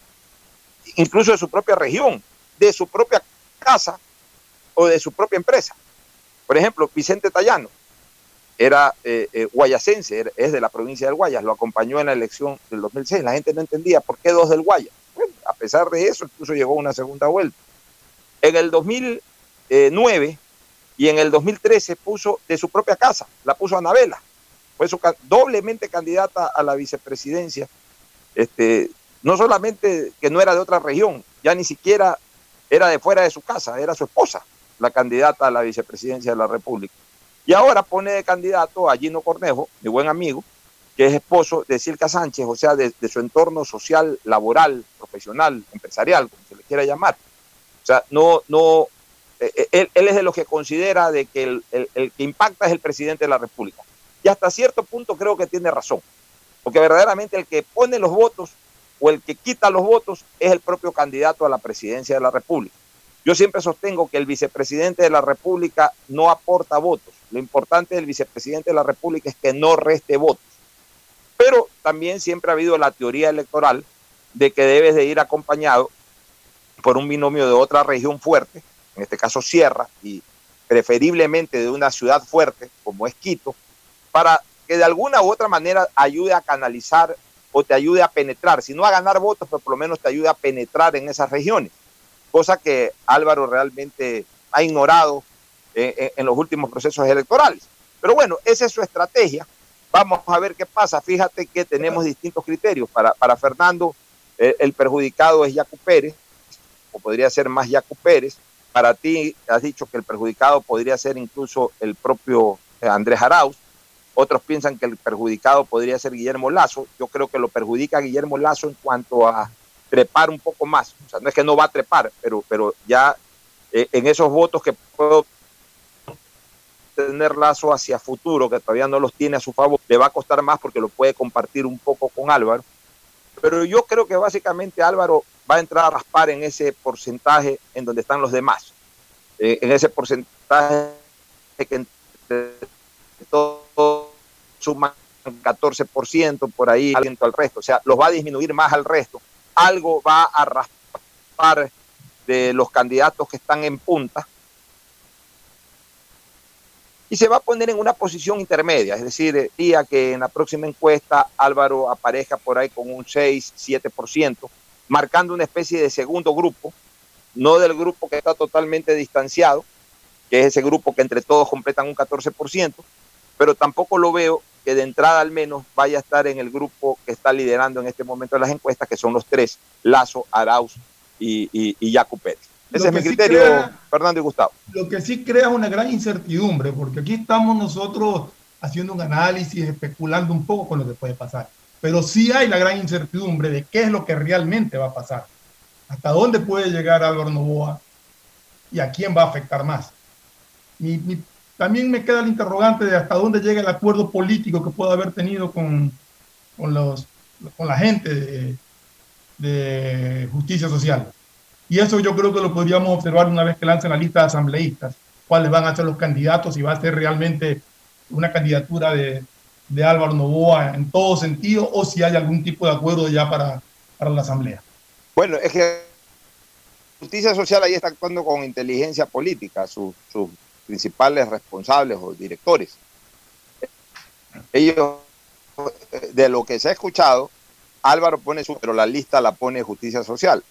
incluso de su propia región, de su propia casa o de su propia empresa. Por ejemplo, Vicente Tallano era eh, eh, es de la provincia del Guayas, lo acompañó en la elección del 2006. La gente no entendía por qué dos del Guayas. Bueno, a pesar de eso, incluso llegó una segunda vuelta. En el 2009 y en el 2013 puso de su propia casa, la puso Anabela. Fue su, doblemente candidata a la vicepresidencia este, no solamente que no era de otra región, ya ni siquiera era de fuera de su casa, era su esposa la candidata a la vicepresidencia de la República. Y ahora pone de candidato a Gino Cornejo, mi buen amigo, que es esposo de Silca Sánchez, o sea, de, de su entorno social, laboral, profesional, empresarial, como se le quiera llamar. O sea, no, no, él, él, es de los que considera de que el, el, el que impacta es el presidente de la República. Y hasta cierto punto creo que tiene razón, porque verdaderamente el que pone los votos o el que quita los votos es el propio candidato a la presidencia de la República. Yo siempre sostengo que el vicepresidente de la República no aporta votos. Lo importante del vicepresidente de la República es que no reste votos. Pero también siempre ha habido la teoría electoral de que debes de ir acompañado por un binomio de otra región fuerte, en este caso Sierra, y preferiblemente de una ciudad fuerte como es Quito, para que de alguna u otra manera ayude a canalizar o te ayude a penetrar, si no a ganar votos, pero por lo menos te ayude a penetrar en esas regiones, cosa que Álvaro realmente ha ignorado eh, eh, en los últimos procesos electorales. Pero bueno, esa es su estrategia. Vamos a ver qué pasa. Fíjate que tenemos distintos criterios. Para, para Fernando, eh, el perjudicado es Yacu Pérez, o podría ser más Yacu Pérez. Para ti, has dicho que el perjudicado podría ser incluso el propio Andrés Arauz. Otros piensan que el perjudicado podría ser Guillermo Lazo. Yo creo que lo perjudica a Guillermo Lazo en cuanto a trepar un poco más. O sea, no es que no va a trepar, pero, pero ya eh, en esos votos que puedo tener Lazo hacia futuro, que todavía no los tiene a su favor, le va a costar más porque lo puede compartir un poco con Álvaro. Pero yo creo que básicamente Álvaro va a entrar a raspar en ese porcentaje en donde están los demás. Eh, en ese porcentaje que todos suman 14% por ahí al resto, o sea, los va a disminuir más al resto. Algo va a raspar de los candidatos que están en punta y se va a poner en una posición intermedia, es decir, día que en la próxima encuesta Álvaro aparezca por ahí con un 6, 7%, marcando una especie de segundo grupo, no del grupo que está totalmente distanciado, que es ese grupo que entre todos completan un 14%, pero tampoco lo veo que de entrada al menos vaya a estar en el grupo que está liderando en este momento las encuestas, que son los tres, Lazo, Arauz y, y, y Jaco Pérez. Ese es mi criterio, Fernando y Gustavo. Lo que sí crea una gran incertidumbre, porque aquí estamos nosotros haciendo un análisis, especulando un poco con lo que puede pasar. Pero sí hay la gran incertidumbre de qué es lo que realmente va a pasar. Hasta dónde puede llegar Álvaro Novoa y a quién va a afectar más. Mi, mi, también me queda el interrogante de hasta dónde llega el acuerdo político que pueda haber tenido con, con, los, con la gente de, de justicia social. Y eso yo creo que lo podríamos observar una vez que lancen la lista de asambleístas, cuáles van a ser los candidatos, y va a ser realmente una candidatura de, de Álvaro Novoa en todo sentido, o si hay algún tipo de acuerdo ya para, para la asamblea. Bueno, es que Justicia Social ahí está actuando con inteligencia política, sus, sus principales responsables o directores. Ellos, de lo que se ha escuchado, Álvaro pone su, pero la lista la pone Justicia Social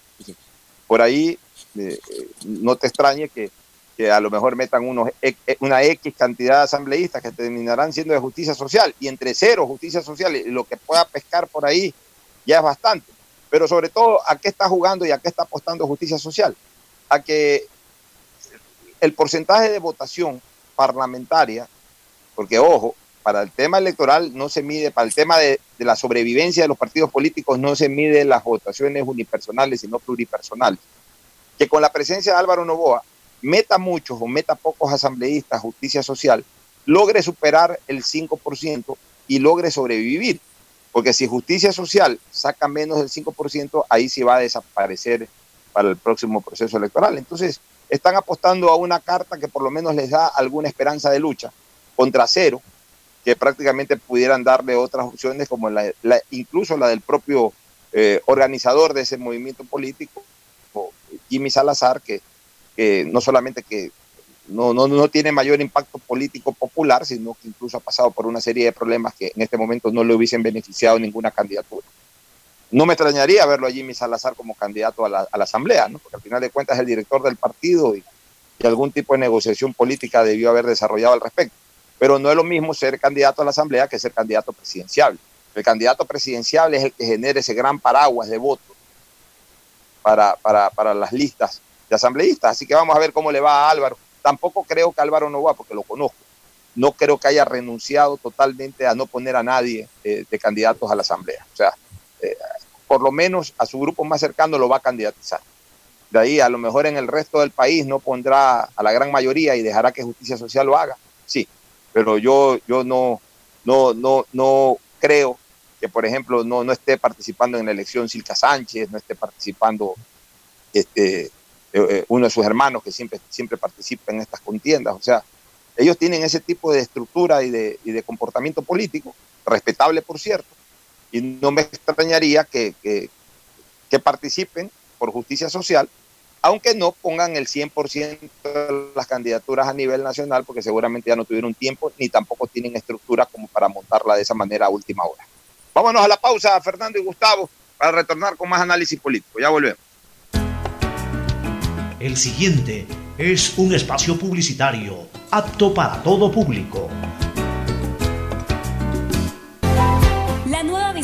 por ahí eh, no te extrañe que, que, a lo mejor metan unos, una X cantidad de asambleístas que terminarán siendo de justicia social y entre cero justicia social y lo que pueda pescar por ahí ya es bastante. Pero sobre todo, ¿a qué está jugando y a qué está apostando justicia social? A que el porcentaje de votación parlamentaria, porque ojo, para el tema electoral no se mide, para el tema de, la sobrevivencia de los partidos políticos no se mide las votaciones unipersonales, sino pluripersonales. Que con la presencia de Álvaro Novoa, meta muchos o meta pocos asambleístas, justicia social, logre superar el 5% y logre sobrevivir. Porque si justicia social saca menos del 5%, ahí sí va a desaparecer para el próximo proceso electoral. Entonces, están apostando a una carta que por lo menos les da alguna esperanza de lucha contra cero, que prácticamente pudieran darle otras opciones, como la, la, incluso la del propio eh, organizador de ese movimiento político, Jimmy Salazar, que, que no solamente que no, no, no, tiene mayor impacto político popular, sino que incluso ha pasado por una serie de problemas que en este momento no le hubiesen beneficiado ninguna candidatura. No me extrañaría verlo a Jimmy Salazar como candidato a la, a la Asamblea, ¿no? porque al final de cuentas es el director del partido y, y algún tipo de negociación política debió haber desarrollado al respecto pero no es lo mismo ser candidato a la Asamblea que ser candidato presidencial. El candidato presidencial es el que genera ese gran paraguas de votos para, para, para las listas de asambleístas. Así que vamos a ver cómo le va a Álvaro. Tampoco creo que Álvaro no va, porque lo conozco. No creo que haya renunciado totalmente a no poner a nadie eh, de candidatos a la Asamblea. O sea, eh, por lo menos a su grupo más cercano lo va a candidatizar. De ahí, a lo mejor en el resto del país no pondrá a la gran mayoría y dejará que Justicia Social lo haga. Sí, pero yo, yo no, no, no, no creo que, por ejemplo, no, no esté participando en la elección Silca Sánchez, no esté participando este, eh, eh, uno de sus hermanos que siempre, siempre participa en estas contiendas. O sea, ellos tienen ese tipo de estructura y de, y de comportamiento político, respetable por cierto, y no me extrañaría que, que, que participen por justicia social, aunque no pongan el 100% de las candidaturas a nivel nacional, porque seguramente ya no tuvieron tiempo ni tampoco tienen estructura como para montarla de esa manera a última hora. Vámonos a la pausa, Fernando y Gustavo, para retornar con más análisis político. Ya volvemos. El siguiente es un espacio publicitario apto para todo público.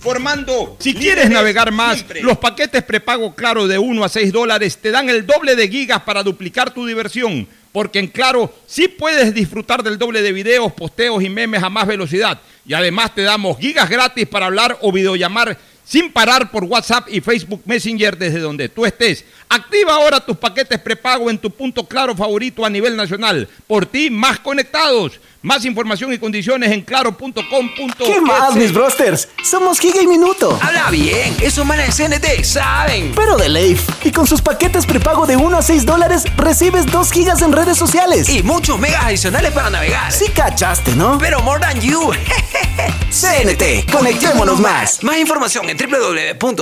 Formando. Si quieres navegar más, los paquetes prepago Claro de 1 a 6 dólares te dan el doble de gigas para duplicar tu diversión. Porque en Claro sí puedes disfrutar del doble de videos, posteos y memes a más velocidad. Y además te damos gigas gratis para hablar o videollamar sin parar por WhatsApp y Facebook Messenger desde donde tú estés. Activa ahora tus paquetes prepago en tu punto claro favorito a nivel nacional. Por ti, más conectados. Más información y condiciones en claro.com.es. ¿Qué más, mis brosters? Somos Giga y Minuto. Habla bien, esos manes de CNT saben. Pero de Leif. Y con sus paquetes prepago de 1 a 6 dólares, recibes 2 gigas en redes sociales. Y muchos megas adicionales para navegar. Sí cachaste, ¿no? Pero more than you. *laughs* CNT, conectémonos más. Más información en www.cnt.com.es.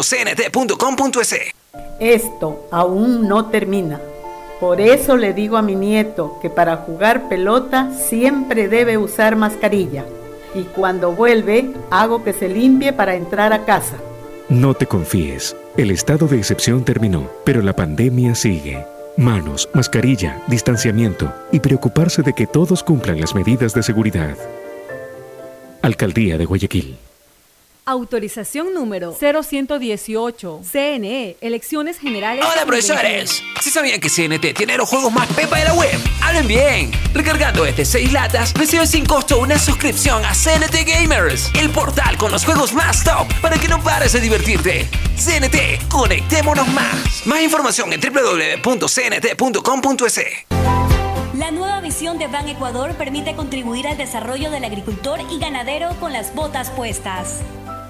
Esto aún no termina. Por eso le digo a mi nieto que para jugar pelota siempre debe usar mascarilla. Y cuando vuelve, hago que se limpie para entrar a casa. No te confíes. El estado de excepción terminó, pero la pandemia sigue. Manos, mascarilla, distanciamiento y preocuparse de que todos cumplan las medidas de seguridad. Alcaldía de Guayaquil. Autorización número 0118. CNE, Elecciones Generales. Hola 2021. profesores, ¿sí sabían que CNT tiene los juegos más pepa de la web? Hablen bien. Recargando este 6 latas, recibes sin costo una suscripción a CNT Gamers, el portal con los juegos más top para que no pares de divertirte. CNT, conectémonos más. Más información en www.cnt.com.es. La nueva visión de Ban Ecuador permite contribuir al desarrollo del agricultor y ganadero con las botas puestas.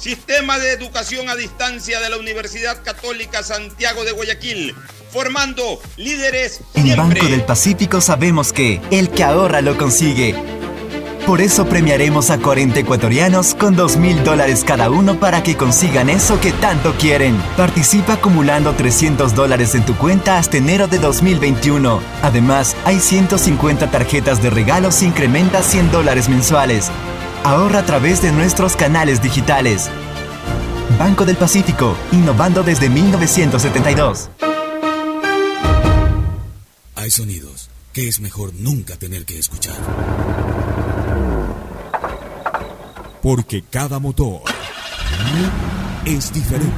Sistema de Educación a Distancia de la Universidad Católica Santiago de Guayaquil, formando líderes En siempre. Banco del Pacífico sabemos que el que ahorra lo consigue. Por eso premiaremos a 40 ecuatorianos con 2 mil dólares cada uno para que consigan eso que tanto quieren. Participa acumulando 300 dólares en tu cuenta hasta enero de 2021. Además, hay 150 tarjetas de regalos e incrementa 100 dólares mensuales. Ahorra a través de nuestros canales digitales. Banco del Pacífico, innovando desde 1972. Hay sonidos que es mejor nunca tener que escuchar. Porque cada motor es diferente.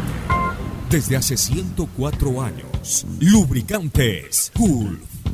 desde hace 104 años. Lubricantes Gulf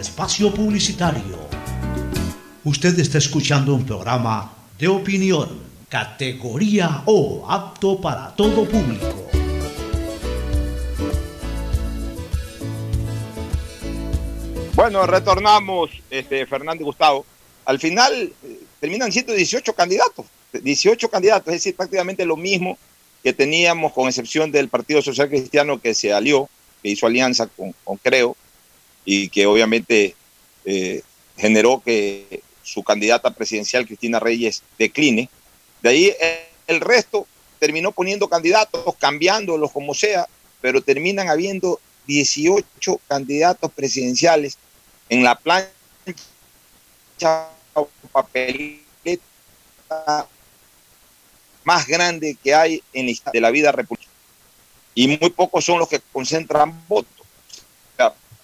espacio publicitario. Usted está escuchando un programa de opinión, categoría O, apto para todo público. Bueno, retornamos, este, Fernando y Gustavo. Al final eh, terminan siendo 18 candidatos, 18 candidatos, es decir, prácticamente lo mismo que teníamos, con excepción del Partido Social Cristiano que se alió, que hizo alianza con Creo, y que obviamente eh, generó que su candidata presidencial, Cristina Reyes, decline. De ahí el resto terminó poniendo candidatos, cambiándolos como sea, pero terminan habiendo 18 candidatos presidenciales en la plancha papeleta más grande que hay en la de la vida republicana. Y muy pocos son los que concentran votos.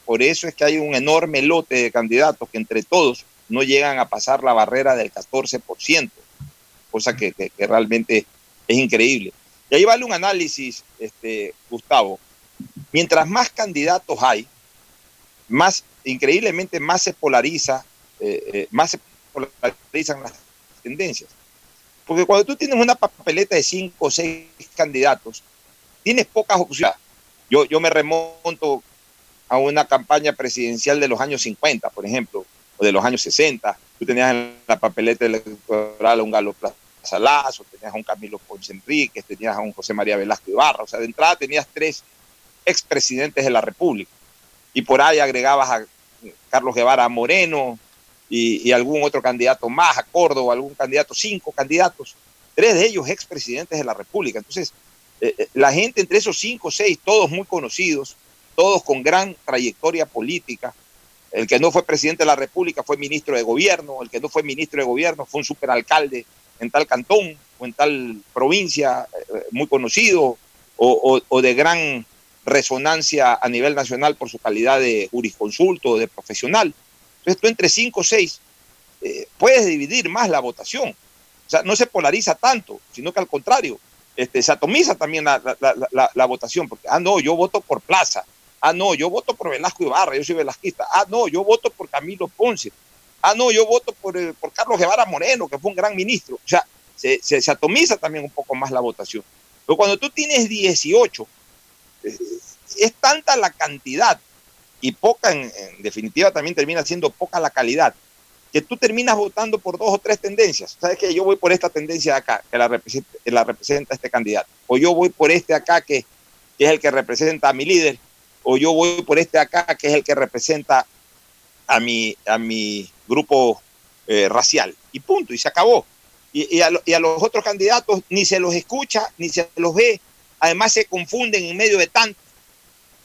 Por eso es que hay un enorme lote de candidatos que entre todos no llegan a pasar la barrera del 14%, cosa que realmente es increíble. Y ahí vale un análisis, este, Gustavo. Mientras más candidatos hay, más increíblemente más se polariza, eh, eh, más se polarizan las tendencias. Porque cuando tú tienes una papeleta de cinco o seis candidatos, tienes pocas opciones. Yo, yo me remonto a una campaña presidencial de los años 50, por ejemplo, o de los años 60. Tú tenías en la papeleta electoral a un Galo Plaza Lazo, tenías a un Camilo Ponce Enríquez, tenías a un José María Velasco Ibarra. O sea, de entrada tenías tres expresidentes de la República. Y por ahí agregabas a Carlos Guevara Moreno y, algún otro candidato más, a Córdoba, algún candidato, cinco candidatos, tres de ellos expresidentes de la República. Entonces, eh, la gente entre esos cinco o seis, todos muy conocidos, todos con gran trayectoria política. El que no fue presidente de la República fue ministro de gobierno, el que no fue ministro de gobierno fue un superalcalde en tal cantón o en tal provincia eh, muy conocido o, de gran resonancia a nivel nacional por su calidad de jurisconsulto o de profesional. Entonces tú entre cinco o seis eh, puedes dividir más la votación. O sea, no se polariza tanto, sino que al contrario, este, se atomiza también la, votación, porque, ah, no, yo voto por Plaza, ah, no, yo voto por Velasco Ibarra, yo soy velasquista, ah, no, yo voto por Camilo Ponce, ah, no, yo voto por, eh, Carlos Guevara Moreno, que fue un gran ministro. O sea, se, atomiza también un poco más la votación. Pero cuando tú tienes 18, es tanta la cantidad y poca, en, definitiva también termina siendo poca la calidad, que tú terminas votando por dos o tres tendencias. Sabes que yo voy por esta tendencia de acá, que la representa, este candidato, o yo voy por este acá, que, es el que representa a mi líder, o yo voy por este acá, que es el que representa a mi, a mi grupo eh, racial. Y punto, y se acabó. Y, a, y a los otros candidatos ni se los escucha, ni se los ve, además se confunden en medio de tanto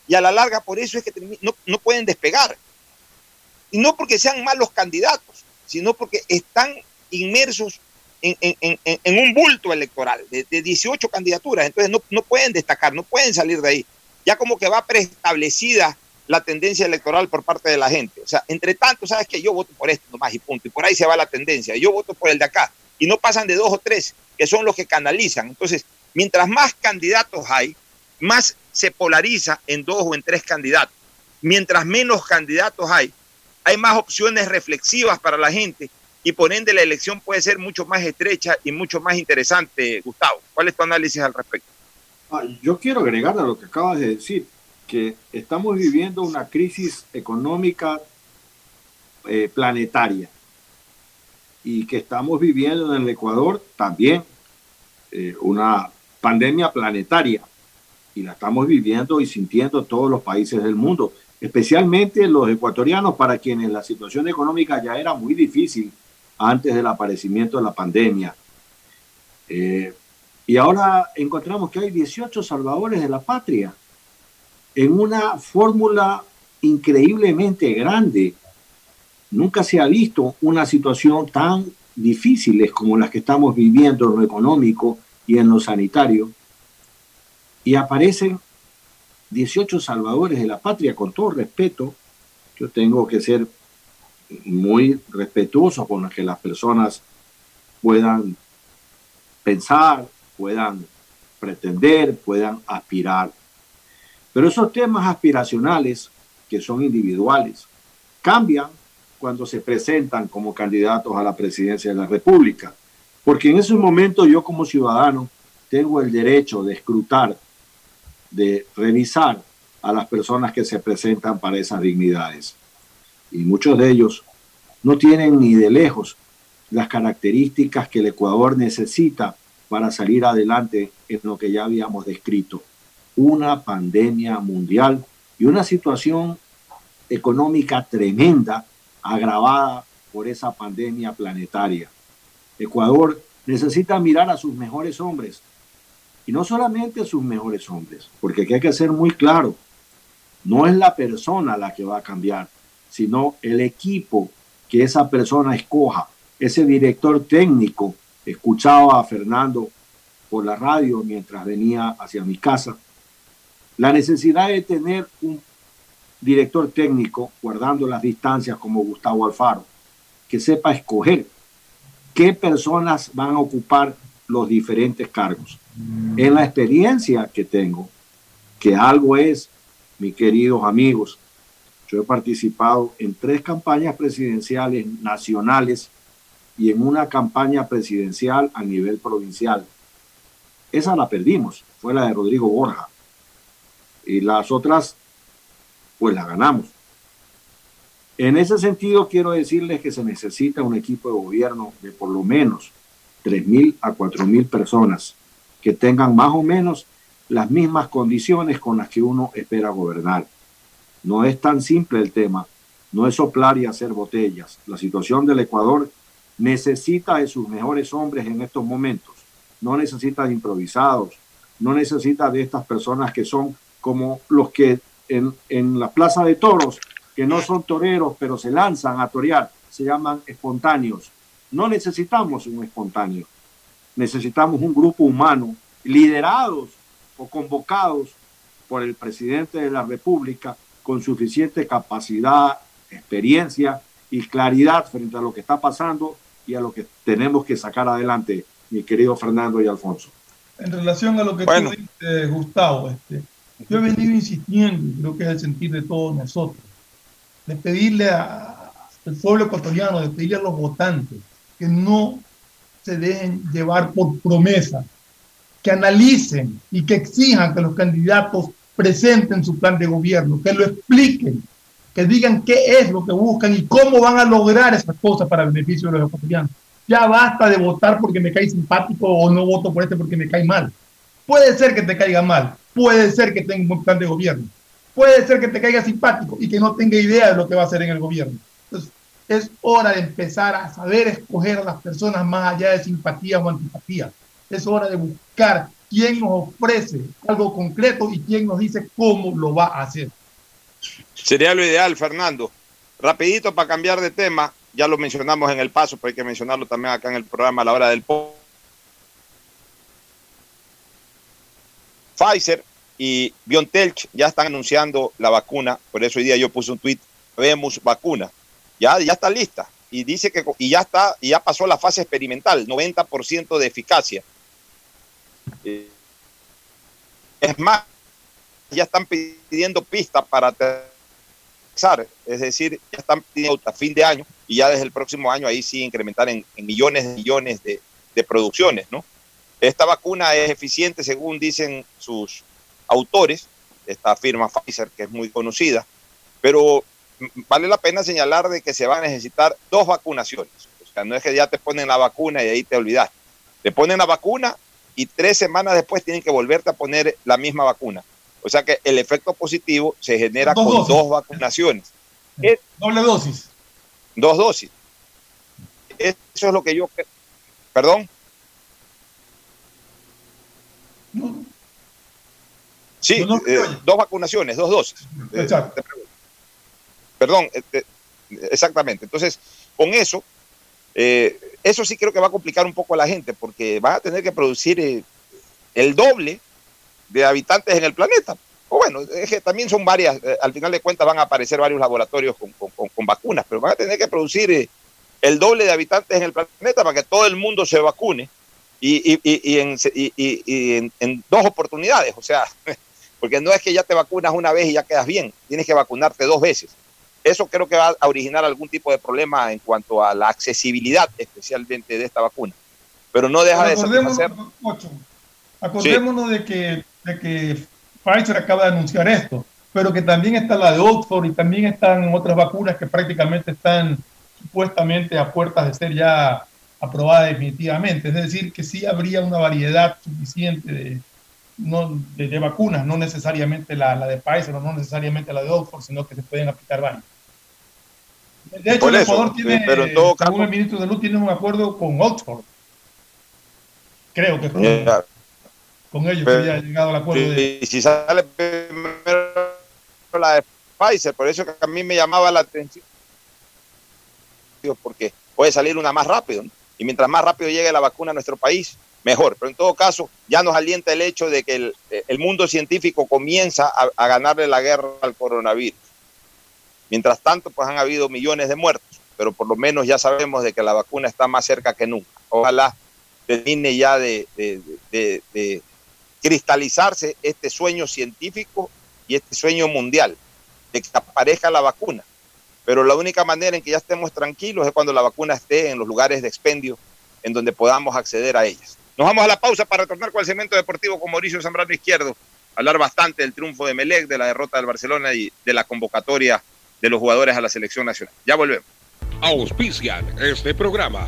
y a la larga por eso es que no, no pueden despegar. Y no porque sean malos candidatos, sino porque están inmersos en, en, en, en un bulto electoral de, de, 18 candidaturas, entonces no, no pueden destacar, no pueden salir de ahí. Ya como que va preestablecida la tendencia electoral por parte de la gente. O sea, entre tanto, sabes que yo voto por esto nomás y punto, y por ahí se va la tendencia, yo voto por el de acá, y no pasan de dos o tres, que son los que canalizan. Entonces, mientras más candidatos hay, más se polariza en dos o en tres candidatos. Mientras menos candidatos hay, hay más opciones reflexivas para la gente y por ende la elección puede ser mucho más estrecha y mucho más interesante, Gustavo. ¿Cuál es tu análisis al respecto? Ah, yo quiero agregar a lo que acabas de decir, que estamos viviendo una crisis económica eh, planetaria y que estamos viviendo en el Ecuador también eh, una pandemia planetaria y la estamos viviendo y sintiendo todos los países del mundo, especialmente los ecuatorianos para quienes la situación económica ya era muy difícil antes del aparecimiento de la pandemia. Eh, y ahora encontramos que hay 18 salvadores de la patria en una fórmula increíblemente grande. Nunca se ha visto una situación tan difícil como las que estamos viviendo en lo económico y en lo sanitario. Y aparecen 18 salvadores de la patria, con todo respeto. Yo tengo que ser muy respetuoso con que las personas puedan pensar, puedan pretender, puedan aspirar. Pero esos temas aspiracionales, que son individuales, cambian cuando se presentan como candidatos a la presidencia de la República. Porque en ese momento yo como ciudadano tengo el derecho de escrutar, de revisar a las personas que se presentan para esas dignidades. Y muchos de ellos no tienen ni de lejos las características que el Ecuador necesita para salir adelante en lo que ya habíamos descrito una pandemia mundial y una situación económica tremenda agravada por esa pandemia planetaria. Ecuador necesita mirar a sus mejores hombres y no solamente a sus mejores hombres, porque hay que ser muy claro, no es la persona la que va a cambiar, sino el equipo que esa persona escoja, ese director técnico. Escuchaba a Fernando por la radio mientras venía hacia mi casa la necesidad de tener un director técnico, guardando las distancias como Gustavo Alfaro, que sepa escoger qué personas van a ocupar los diferentes cargos. En la experiencia que tengo, que algo es, mis queridos amigos, yo he participado en tres campañas presidenciales nacionales y en una campaña presidencial a nivel provincial. Esa la perdimos, fue la de Rodrigo Borja y las otras pues las ganamos. En ese sentido quiero decirles que se necesita un equipo de gobierno de por lo menos 3.000 a 4.000 personas que tengan más o menos las mismas condiciones con las que uno espera gobernar. No es tan simple el tema, no es soplar y hacer botellas. La situación del Ecuador necesita de sus mejores hombres en estos momentos, no necesita de improvisados, no necesita de estas personas que son como los que en, en la plaza de toros, que no son toreros, pero se lanzan a torear, se llaman espontáneos. No necesitamos un espontáneo, necesitamos un grupo humano liderados o convocados por el presidente de la República con suficiente capacidad, experiencia y claridad frente a lo que está pasando y a lo que tenemos que sacar adelante, mi querido Fernando y Alfonso. En relación a lo que tú dices, Gustavo, este, yo he venido insistiendo, creo que es el sentir de todos nosotros, de pedirle al pueblo ecuatoriano, de pedirle a los votantes que no se dejen llevar por promesa, que analicen y que exijan que los candidatos presenten su plan de gobierno, que lo expliquen, que digan qué es lo que buscan y cómo van a lograr esas cosas para el beneficio de los ecuatorianos. Ya basta de votar porque me cae simpático o no voto por este porque me cae mal. Puede ser que te caiga mal, puede ser que tenga un buen plan de gobierno, puede ser que te caiga simpático y que no tenga idea de lo que va a hacer en el gobierno. Entonces, es hora de empezar a saber escoger a las personas más allá de simpatía o antipatía. Es hora de buscar quién nos ofrece algo concreto y quién nos dice cómo lo va a hacer. Sería lo ideal, Fernando. Rapidito para cambiar de tema, ya lo mencionamos en el paso, pero hay que mencionarlo también acá en el programa a la hora del Pfizer y BioNTech ya están anunciando la vacuna, por eso hoy día yo puse un tweet, vemos vacuna, ya, ya está lista y dice que y ya está, y ya pasó la fase experimental, 90% de eficacia. Eh, es más, ya están pidiendo pistas para es decir, ya están a fin de año y ya desde el próximo año ahí sí incrementar en, millones de millones de, de producciones, ¿no? Esta vacuna es eficiente según dicen sus autores, esta firma Pfizer que es muy conocida, pero vale la pena señalar de que se va a necesitar dos vacunaciones. O sea, no es que ya te ponen la vacuna y ahí te olvidas. Te ponen la vacuna y tres semanas después tienen que volverte a poner la misma vacuna. O sea que el efecto positivo se genera Dos con dosis. dos vacunaciones. Doble dosis. Dos dosis. Eso es lo que yo... Perdón. Sí, eh, dos vacunaciones, dos dosis. Eh, pregunto. Perdón, eh, exactamente. Entonces, con eso, eso sí creo que va a complicar un poco a la gente, porque van a tener que producir el doble de habitantes en el planeta. O bueno, es que también son varias, eh, al final de cuentas van a aparecer varios laboratorios con, con- con- con vacunas, pero van a tener que producir eh, el doble de habitantes en el planeta para que todo el mundo se vacune y, y- y- en, y- en- en dos oportunidades. O sea, *laughs* porque no es que ya te vacunas una vez y ya quedas bien, tienes que vacunarte dos veces. Eso creo que va a originar algún tipo de problema en cuanto a la accesibilidad, especialmente de esta vacuna. Pero no deja de satisfacer. Ocho, acordémonos de, que, de que Pfizer acaba de anunciar esto, pero que también está la de Oxford y también están otras vacunas que prácticamente están supuestamente a puertas de ser ya aprobadas definitivamente. Es decir, que sí habría una variedad suficiente de, no, de, de vacunas, no necesariamente la, la de Pfizer o no necesariamente la de Oxford, sino que se pueden aplicar varias. De hecho, el Ecuador tiene, eh, pero en todo según caso- el ministro de Salud, tiene un acuerdo con Oxford. Creo que con, Ya, con ellos pero- que llegado al acuerdo de... y si sale primero la de Pfizer, por eso que a mí me llamaba la atención, porque puede salir una más rápido, ¿no? y mientras más rápido llegue la vacuna a nuestro país, mejor. Pero en todo caso, ya nos alienta el hecho de que el, el mundo científico comienza a, a ganarle la guerra al coronavirus. Mientras tanto, pues han habido millones de muertos, pero por lo menos ya sabemos de que la vacuna está más cerca que nunca. Ojalá termine ya de, de- de- de cristalizarse este sueño científico y este sueño mundial de que aparezca la vacuna. Pero la única manera en que ya estemos tranquilos es cuando la vacuna esté en los lugares de expendio en donde podamos acceder a ellas. Nos vamos a la pausa para retornar con el segmento deportivo con Mauricio Zambrano Izquierdo, hablar bastante del triunfo de Melec, de la derrota del Barcelona y de la convocatoria de los jugadores a la selección nacional. Ya volvemos. Auspician este programa.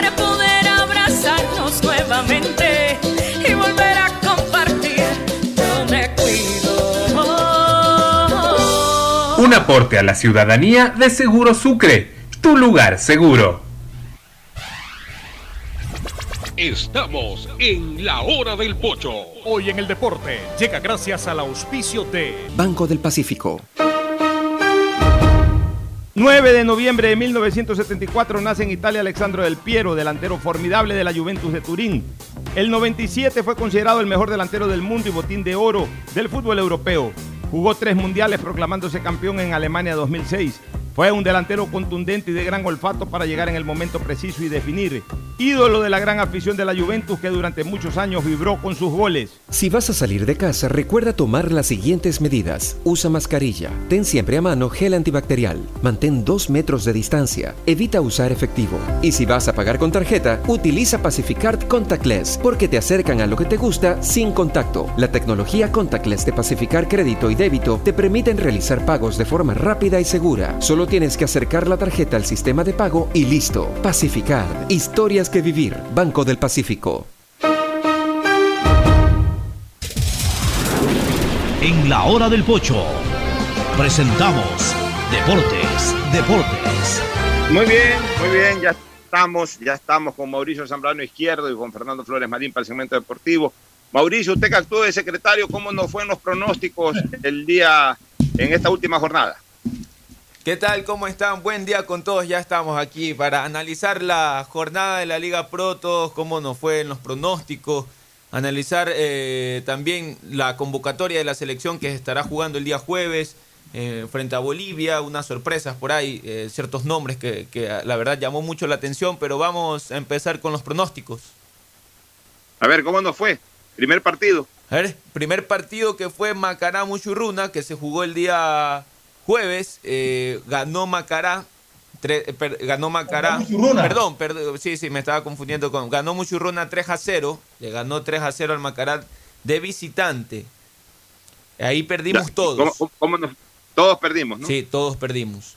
nuevamente y volver a compartir. Yo me cuido. Un aporte a la ciudadanía de Seguro Sucre, tu lugar seguro. Estamos en la hora del pocho. Hoy en el deporte llega gracias al auspicio de Banco del Pacífico. 9 de noviembre de 1974 nace en Italia Alexandro Del Piero, delantero formidable de la Juventus de Turín. El 97 fue considerado el mejor delantero del mundo y botín de oro del fútbol europeo. Jugó tres mundiales proclamándose campeón en Alemania 2006. Fue un delantero contundente y de gran olfato para llegar en el momento preciso y definir. Ídolo de la gran afición de la Juventus que durante muchos años vibró con sus goles. Si vas a salir de casa, recuerda tomar las siguientes medidas. Usa mascarilla. Ten siempre a mano gel antibacterial. Mantén dos metros de distancia. Evita usar efectivo. Y si vas a pagar con tarjeta, utiliza Pacificard Contactless porque te acercan a lo que te gusta sin contacto. La tecnología Contactless de Pacificar Crédito y Débito te permiten realizar pagos de forma rápida y segura. Solo tienes que acercar la tarjeta al sistema de pago y listo. Pacificard. Historias que vivir. Banco del Pacífico. En la hora del pocho presentamos Deportes, Deportes. Muy bien, muy bien, ya estamos, ya estamos con Mauricio Zambrano Izquierdo y con Fernando Flores Marín para el segmento deportivo. Mauricio, usted que actuó de secretario, ¿cómo nos fue en los pronósticos el día, en esta última jornada? ¿Qué tal? ¿Cómo están? Buen día con todos. Ya estamos aquí para analizar la jornada de la Liga Pro, todos cómo nos fue en los pronósticos, analizar eh, también la convocatoria de la selección que estará jugando el día jueves eh, frente a Bolivia, unas sorpresas por ahí, eh, ciertos nombres que, que la verdad llamó mucho la atención, pero vamos a empezar con los pronósticos. A ver, ¿cómo nos fue? Primer partido. A ver, primer partido que fue Macará Muchurruna, que se jugó el día jueves, eh, ganó Macará. tre- eh, per- ganó Macará. Perdón, perdón, sí, sí, me estaba confundiendo con. Ganó Muchurruna 3 a 0. Le ganó 3 a 0 al Macará de visitante. Ahí perdimos Ya, todos. ¿cómo- cómo- cómo nos- todos perdimos, ¿no? Sí, todos perdimos.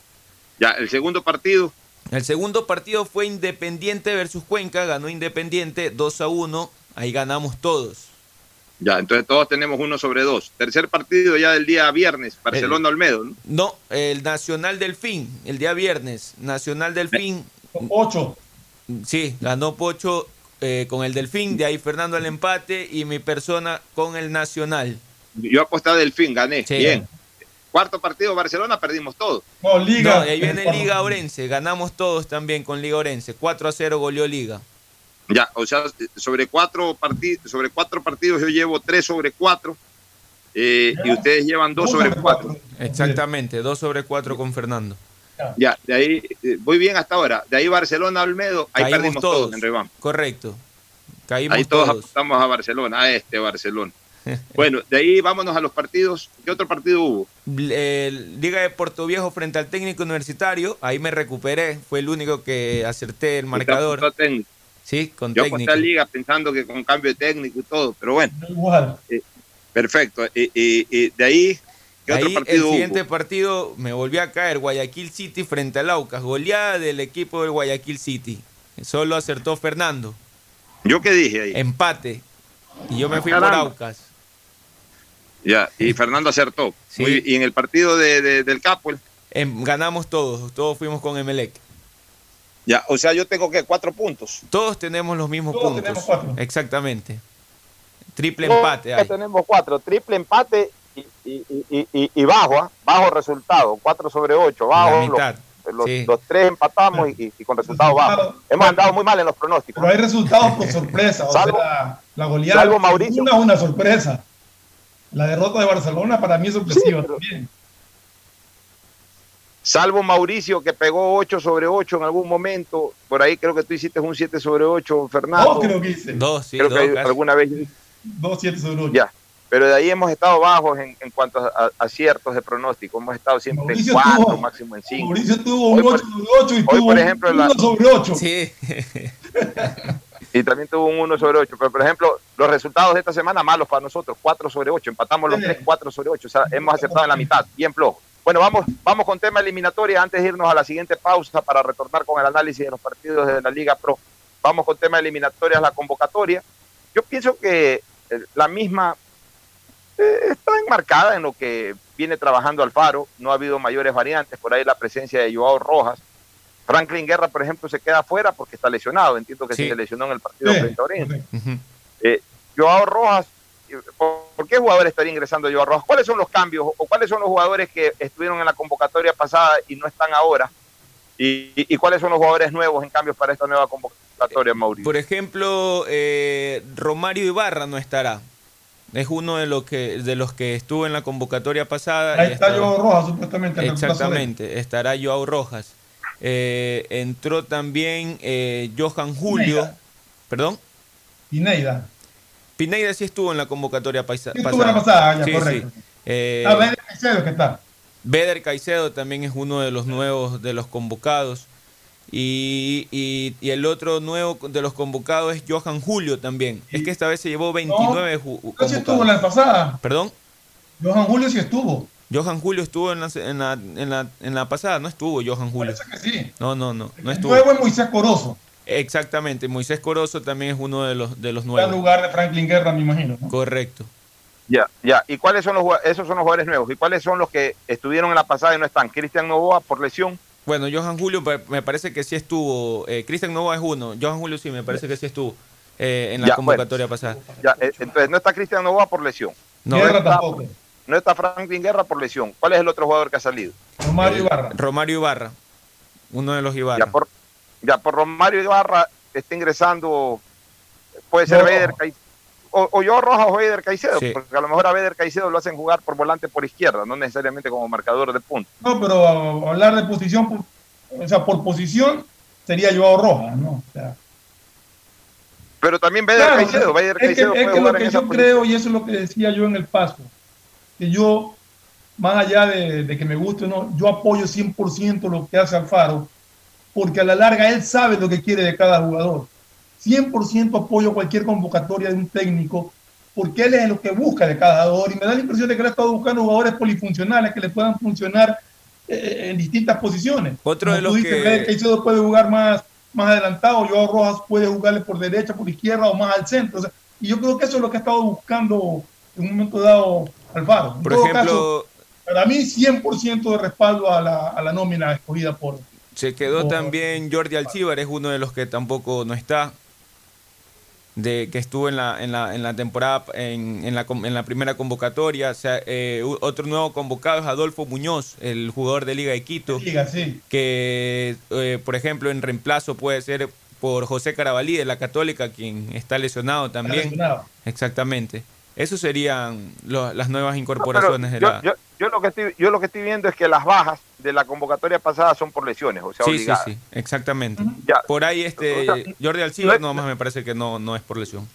Ya, el segundo partido. El segundo partido fue Independiente versus Cuenca. Ganó Independiente 2 a 1. Ahí ganamos todos. Ya, entonces todos tenemos uno sobre dos. Tercer partido ya del día viernes, Barcelona Olmedo, ¿no? No, el Nacional Delfín, el día viernes. Nacional Delfín. Ocho. Sí, ganó Pocho eh, con el Delfín. De ahí Fernando el empate y mi persona con el Nacional. Yo aposté a Delfín, gané. Sí. Bien. Cuarto partido Barcelona, perdimos todos. No, No, Liga. ahí viene. Liga Orense. Ganamos todos también con Liga Orense. 4 a 0 goleó Liga. Ya, o sea, sobre cuatro partidos, sobre cuatro partidos yo llevo tres sobre cuatro eh, y ustedes llevan dos sobre cuatro. Exactamente, 2 sobre 4 con Fernando. Ya, de ahí eh, voy bien hasta ahora. De ahí Barcelona Olmedo, ahí Caímos perdimos todos, todos. en Reván. Correcto. Caímos Ahí todos, todos. apostamos a Barcelona, a este Barcelona. *laughs* bueno, de ahí vámonos a los partidos. ¿Qué otro partido hubo? El Liga de Puerto Viejo frente al técnico universitario, ahí me recuperé, fue el único que acerté el marcador. Usted apostó a técnico. Sí, con Yo aposté técnico. a Liga pensando que con cambio de técnico y todo, pero bueno, Igual. eh, perfecto. Y, y- y de ahí, ¿qué Ahí otro el partido siguiente hubo? partido me volvió a caer, Guayaquil City frente al Aucas, goleada del equipo del Guayaquil City. Solo acertó Fernando, ¿Yo qué dije ahí? empate. Y yo me fui por caramba. Aucas. Ya, y Fernando acertó. Sí. Muy- y en el partido de, de- del Capuel, Em, ganamos todos, todos fuimos con Emelec. Ya, o sea, yo tengo que cuatro puntos. Todos tenemos los mismos Todos puntos. tenemos cuatro. Exactamente. Triple empate hay. tenemos cuatro, triple empate y, y- y- y- y bajo, ¿ah? bajo resultado, cuatro sobre ocho, bajo. La Los, mitad. los- sí. los tres empatamos y, y con resultado bajo. Hemos andado muy mal en los pronósticos. Pero hay resultados por sorpresa. O Salvo- sea, la goleada. salvo Mauricio. Una, una sorpresa. La derrota de Barcelona para mí es sorpresiva también. Salvo Mauricio que pegó 8 sobre 8 en algún momento. Por ahí creo que tú hiciste un 7 sobre 8, Fernando. Dos creo que hice. Dos, sí, Creo dos. que casi. alguna vez Dos, siete sobre ocho. ya. Pero de ahí hemos estado bajos en, en cuanto a, a aciertos de pronóstico. Hemos estado siempre en Mauricio 4, tuvo- máximo en 5. Mauricio tuvo un por- 8 sobre 8 y hoy, tuvo por ejemplo, un la- 1 sobre 8. Sí. Y también tuvo un 1 sobre 8. Pero, por ejemplo, los resultados de esta semana malos para nosotros. 4 sobre 8. Empatamos los Sí. 3, 4 sobre 8. O sea, hemos acertado en la mitad. Bien flojo. Bueno, vamos, vamos con tema eliminatoria antes de irnos a la siguiente pausa para retornar con el análisis de los partidos de la Liga Pro. Vamos con tema eliminatorias, la convocatoria. Yo pienso que eh, la misma eh, está enmarcada en lo que viene trabajando Alfaro. No ha habido mayores variantes. Por ahí la presencia de Joao Rojas. Franklin Guerra, por ejemplo, se queda afuera porque está lesionado. Entiendo que Sí. se lesionó en el partido Sí, frente a Oriente. Eh, Joao Rojas, ¿por, por qué jugador estaría ingresando Joao Rojas? ¿Cuáles son los cambios o cuáles son los jugadores que estuvieron en la convocatoria pasada y no están ahora? ¿Y, y- y cuáles son los jugadores nuevos en cambio para esta nueva convocatoria, Mauricio? Por ejemplo, eh, Romario Ibarra no estará. Es uno de los que de los que estuvo en la convocatoria pasada. Ahí está estaba- Joao Rojas, supuestamente. Exactamente, estará Joao Rojas. Eh, entró también eh, Johan Julio. Pineda. ¿Perdón? Pineida. Pineida sí estuvo en la convocatoria paisa- Sí estuvo en la pasada, ya, Sí, correcto. sí. Eh, A ver, Caicedo que está. Beder Caicedo también es uno de los nuevos de los convocados. Y, y- y el otro nuevo de los convocados es Johan Julio también. Es que esta vez se llevó 29 ju- No, sí estuvo en la convocados. pasada. ¿Perdón? Johan Julio sí estuvo. Johan Julio estuvo en la, en la, en la, en la pasada, no estuvo Johan Julio. que sí. No, no, no, no El estuvo. nuevo es Moisés Corozo. Exactamente, Moisés Corozo también es uno de los de los Está en nuevos. lugar de Franklin Guerra, me imagino. ¿no? Correcto. Ya, ya. ¿Y cuáles son los esos son los jugadores nuevos? ¿Y cuáles son los que estuvieron en la pasada y no están? Cristian Novoa por lesión. Bueno, Johan Julio me parece que sí estuvo. Eh, Cristian Nova es uno. Johan Julio sí, me parece que sí estuvo eh, en la Ya, convocatoria pasada. Ya, eh, entonces no está Cristian Novoa por lesión. No, Guerra está, tampoco. no está Franklin Guerra por lesión. ¿Cuál es el otro jugador que ha salido? Romario eh, Ibarra. Romario Ibarra. Uno de los Ibarra. Ya por, ya por Romario Ibarra está ingresando, puede ser No. Beder Caicedo, o, o yo Rojas o Beder Caicedo, Sí. porque a lo mejor a Beder Caicedo lo hacen jugar por volante por izquierda, no necesariamente como marcador de punto. No, pero hablar de posición, o sea, por posición sería Joao Rojas, ¿no? O sea, Pero también Beder claro, Caicedo, Beder es que, Caicedo es que lo jugar que yo creo, y eso es lo que decía yo en el paso, que yo, más allá de, de que me guste o no, yo apoyo 100% lo que hace Alfaro, porque a la larga él sabe lo que quiere de cada jugador. 100% apoyo cualquier convocatoria de un técnico, porque él es lo que busca de cada jugador, y me da la impresión de que él ha estado buscando jugadores polifuncionales que le puedan funcionar eh, en distintas posiciones. Otro Como de los dices, que- Caicedo puede jugar más, más adelantado, Joao Rojas puede jugarle por derecha, por izquierda o más al centro. O sea, y yo creo que eso es lo que ha estado buscando en un momento dado Alfaro. En Por todo ejemplo, caso, para mí 100% de respaldo a la, a la nómina escogida por... Se quedó Oh. también Jordi Alcibar, es uno de los que tampoco no está. De que estuvo en la, en la, en la temporada, en, en la, com- en la primera convocatoria. O sea, eh, otro nuevo convocado es Adolfo Muñoz, el jugador de Liga de Quito. Liga, sí. Que, eh, por ejemplo, en reemplazo puede ser por José Carabalí de la Católica, quien está lesionado también. lesionado. Exactamente. Esas serían lo- las nuevas incorporaciones de yo, la. yo- yo lo que estoy, yo lo que estoy viendo es que las bajas de la convocatoria pasada son por lesiones, o sea, Sí, sí, obligadas. sí, exactamente. Ya. Por ahí este O sea, Jordi Alcibar nomás me parece que no, no es por lesión.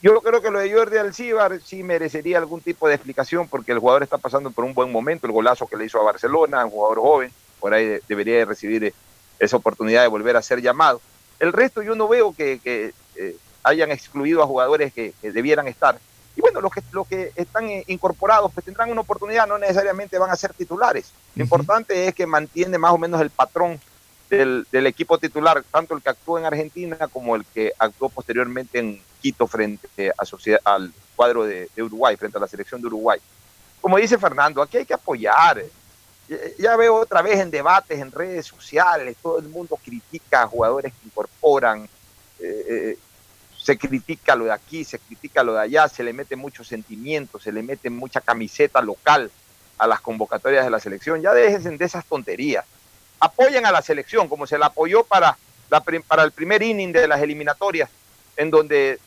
Yo creo que lo de Jordi Alcibar sí merecería algún tipo de explicación porque el jugador está pasando por un buen momento, el golazo que le hizo a Barcelona, un jugador joven, por ahí de- debería de recibir eh, esa oportunidad de volver a ser llamado. El resto yo no veo que, que, eh, hayan excluido a jugadores que, que debieran estar. Y bueno, los que, los que están eh, incorporados pues tendrán una oportunidad, no necesariamente van a ser titulares. Lo importante es que mantiene más o menos el patrón del, del equipo titular, tanto el que actuó en Argentina como el que actuó posteriormente en Quito frente a Sociedad- al cuadro de, de Uruguay, frente a la selección de Uruguay. Como dice Fernando, aquí hay que apoyar. Ya- Ya veo otra vez en debates en redes sociales, todo el mundo critica a jugadores que incorporan, eh, eh, se critica lo de aquí, se critica lo de allá, se le mete mucho sentimiento, se le mete mucha camiseta local a las convocatorias de la selección. Ya dejen de esas tonterías. Apoyen a la selección, como se la apoyó para, para el primer inning de las eliminatorias, en donde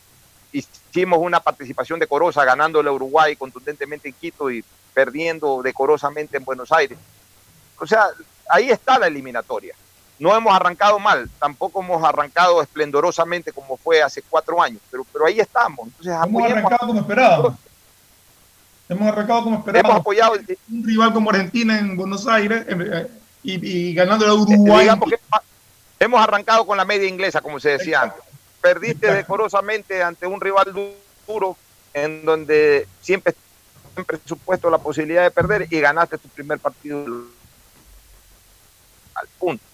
hicimos una participación decorosa ganándole a Uruguay contundentemente en Quito y perdiendo decorosamente en Buenos Aires. O sea, ahí está la eliminatoria. No hemos arrancado mal, tampoco hemos arrancado esplendorosamente como fue hace cuatro años, pero, pero ahí estamos. Entonces, Hemos arrancado como esperábamos. Hemos arrancado como esperábamos. Hemos apoyado un rival como Argentina en Buenos Aires eh, y, y ganando a Uruguay. que hemos arrancado con la media inglesa, como se decía antes. Perdiste decorosamente ante un rival du- duro, en donde siempre, siempre supuesto la posibilidad de perder y ganaste tu primer partido al punto.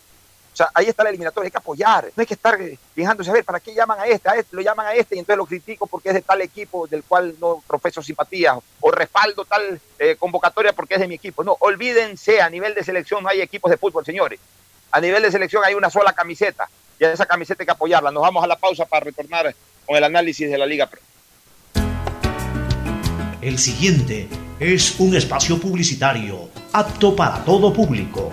Sea, ahí está la eliminatoria, hay que apoyar, no hay que estar eh, fijándose a ver para qué llaman a este, a este, lo llaman a este y entonces lo critico porque es de tal equipo del cual no profeso simpatía o respaldo tal eh, convocatoria porque es de mi equipo. No, olvídense, a nivel de selección no hay equipos de fútbol, señores. A nivel de selección hay una sola camiseta y a esa camiseta hay que apoyarla. Nos vamos a la pausa para retornar con el análisis de la Liga Pro. El siguiente es un espacio publicitario apto para todo público.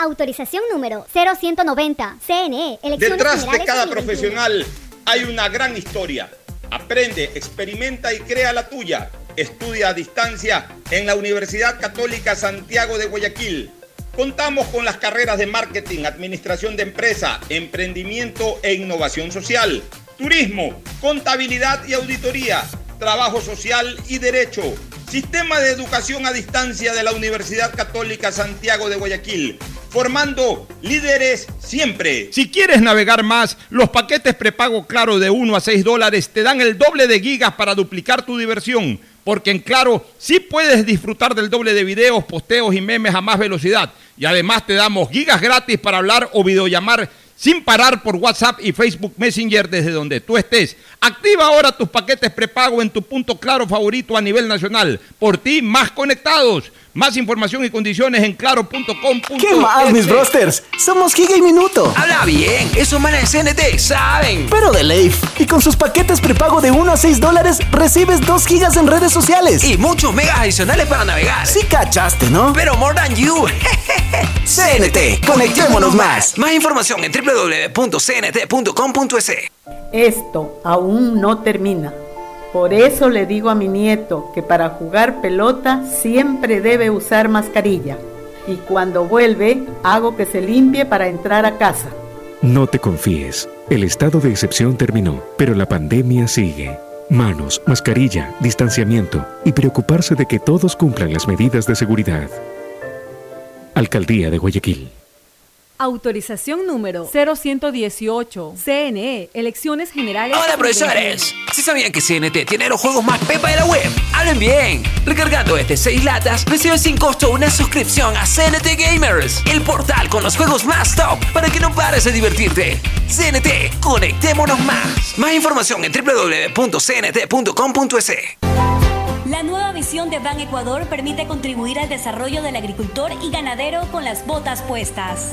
Autorización número 0190. CNE. Elecciones Detrás de cada 2021. profesional hay una gran historia. Aprende, experimenta y crea la tuya. Estudia a distancia en la Universidad Católica Santiago de Guayaquil. Contamos con las carreras de marketing, administración de empresa, emprendimiento e innovación social, turismo, contabilidad y auditoría, trabajo social y derecho. Sistema de educación a distancia de la Universidad Católica Santiago de Guayaquil, formando líderes siempre. Si quieres navegar más, los paquetes prepago Claro de 1 a 6 dólares te dan el doble de gigas para duplicar tu diversión. Porque en Claro sí puedes disfrutar del doble de videos, posteos y memes a más velocidad. Y además te damos gigas gratis para hablar o videollamar sin parar por WhatsApp y Facebook Messenger desde donde tú estés. Activa ahora tus paquetes prepago en tu punto claro favorito a nivel nacional. Por ti, más conectados. Más información y condiciones en claro.com. ¿Qué más, mis brosters? Somos Giga y Minuto. Habla bien, esos manes de CNT saben. Pero de Leif. Y con sus paquetes prepago de 1 a 6 dólares, recibes 2 gigas en redes sociales. Y muchos megas adicionales para navegar. Sí cachaste, ¿no? Pero more than you. *laughs* CNT, conectémonos más. Más información en www.cnt.com.es. Esto aún no termina. Por eso le digo a mi nieto que para jugar pelota siempre debe usar mascarilla. Y cuando vuelve, hago que se limpie para entrar a casa. No te confíes. El estado de excepción terminó, pero la pandemia sigue. Manos, mascarilla, distanciamiento y preocuparse de que todos cumplan las medidas de seguridad. Alcaldía de Guayaquil. Autorización número 0118. CNE, Elecciones Generales. Hola 2021. profesores, ¿sí sabían que CNT tiene los juegos más pepa de la web? Hablen bien. Recargando este 6 latas, recibes sin costo una suscripción a CNT Gamers, el portal con los juegos más top para que no pares de divertirte. CNT, conectémonos más. Más información en www.cnt.com.es. La nueva visión de Ban Ecuador permite contribuir al desarrollo del agricultor y ganadero con las botas puestas.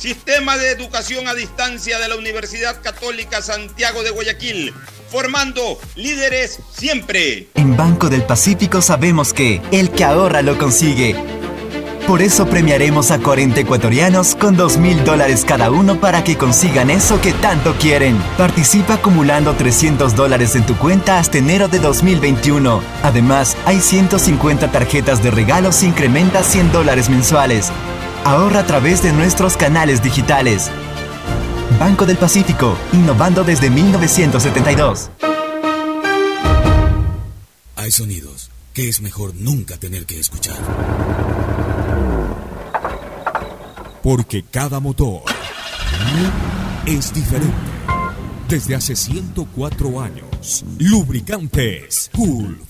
Sistema de Educación a Distancia de la Universidad Católica Santiago de Guayaquil, formando líderes siempre. En Banco del Pacífico sabemos que el que ahorra lo consigue. Por eso premiaremos a 40 ecuatorianos con 2 mil dólares cada uno para que consigan eso que tanto quieren. Participa acumulando 300 dólares en tu cuenta hasta enero de 2021. Además, hay 150 tarjetas de regalos e incrementa 100 dólares mensuales. Ahorra a través de nuestros canales digitales. Banco del Pacífico, innovando desde 1972. Hay sonidos que es mejor nunca tener que escuchar. Porque cada motor es diferente. Desde hace 104 años, lubricantes Gulf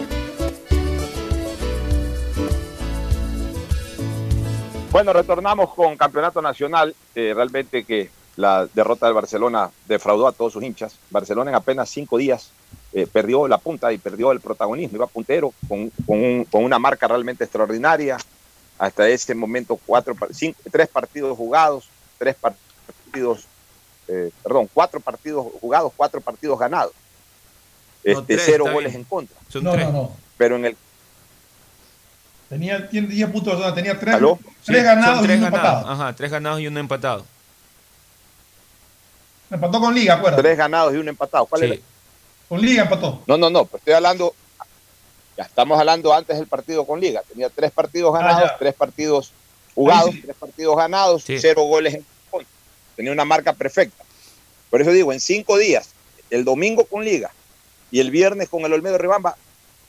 Bueno, retornamos con Campeonato Nacional. Eh, realmente que la derrota del Barcelona defraudó a todos sus hinchas. Barcelona en apenas cinco días eh, perdió la punta y perdió el protagonismo. Iba puntero con, con un- con una marca realmente extraordinaria. Hasta ese momento, cuatro, cinco- tres partidos jugados, tres partidos, eh, perdón, cuatro partidos jugados, cuatro partidos ganados. No, Este, tres, cero goles bien. en contra. Son No, tres. no, no. Pero en el Tenía, tiene 10 puntos, o sea, tenía 3, ¿Aló? Sí, ganados y tres uno ganados. empatado. Ajá, tres ganados y uno empatado. Empató con Liga, acuérdate. tres ganados y uno empatado. ¿Cuál Sí. era? Con Liga empató. No, no, no, estoy hablando, ya estamos hablando antes del partido con Liga. Tenía tres partidos ganados, Ah, ya. tres partidos jugados, Ahí sí. tres partidos ganados, Sí. cero goles en contra. Tenía una marca perfecta. Por eso digo, en cinco días, el domingo con Liga y el viernes con el Olmedo Ribamba,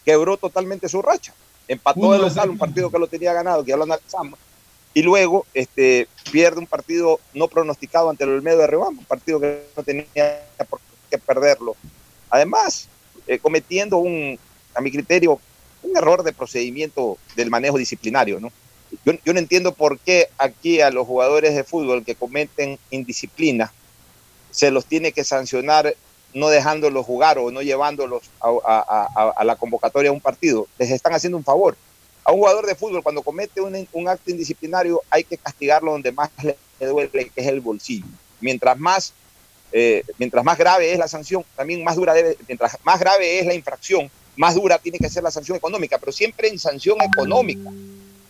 quebró totalmente su racha. Empató de local un partido que lo tenía ganado, que ya lo analizamos. Y luego este, pierde un partido no pronosticado ante el Olmedo de Ribamba, un partido que no tenía por qué perderlo. Además, eh, cometiendo un, a mi criterio, un error de procedimiento del manejo disciplinario, ¿no? Yo, yo no entiendo por qué aquí a los jugadores de fútbol que cometen indisciplina se los tiene que sancionar no dejándolos jugar o no llevándolos a, la convocatoria a un partido. Les están haciendo un favor. A un jugador de fútbol cuando comete un, un acto indisciplinario hay que castigarlo donde más le duele, que es el bolsillo. Mientras más eh, mientras más grave es la sanción, también más dura debe, mientras más grave es la infracción, más dura tiene que ser la sanción económica, pero siempre en sanción económica.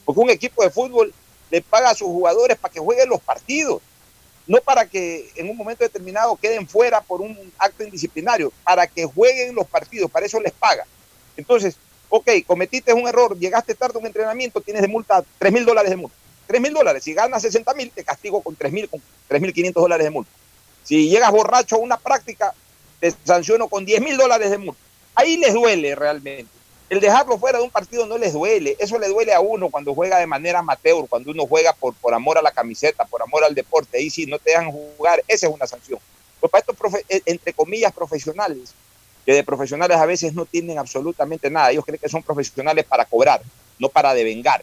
Porque un equipo de fútbol le paga a sus jugadores para que jueguen los partidos, no para que en un momento determinado queden fuera por un acto indisciplinario, para que jueguen los partidos, para eso les paga. Entonces, ok, cometiste un error, llegaste tarde a un entrenamiento, tienes de multa 3 mil dólares de multa. 3 mil dólares, si ganas 60 mil, te castigo con 3 mil, con 3.500 dólares de multa. Si llegas borracho a una práctica, te sanciono con 10 mil dólares de multa. Ahí les duele realmente. El dejarlo fuera de un partido no les duele. Eso le duele a uno cuando juega de manera amateur, cuando uno juega por, por amor a la camiseta, por amor al deporte. Ahí sí, no te dejan jugar. Esa es una sanción. Pues para estos, eh, entre comillas, profesionales, que de profesionales a veces no tienen absolutamente nada. Ellos creen que son profesionales para cobrar, no para devengar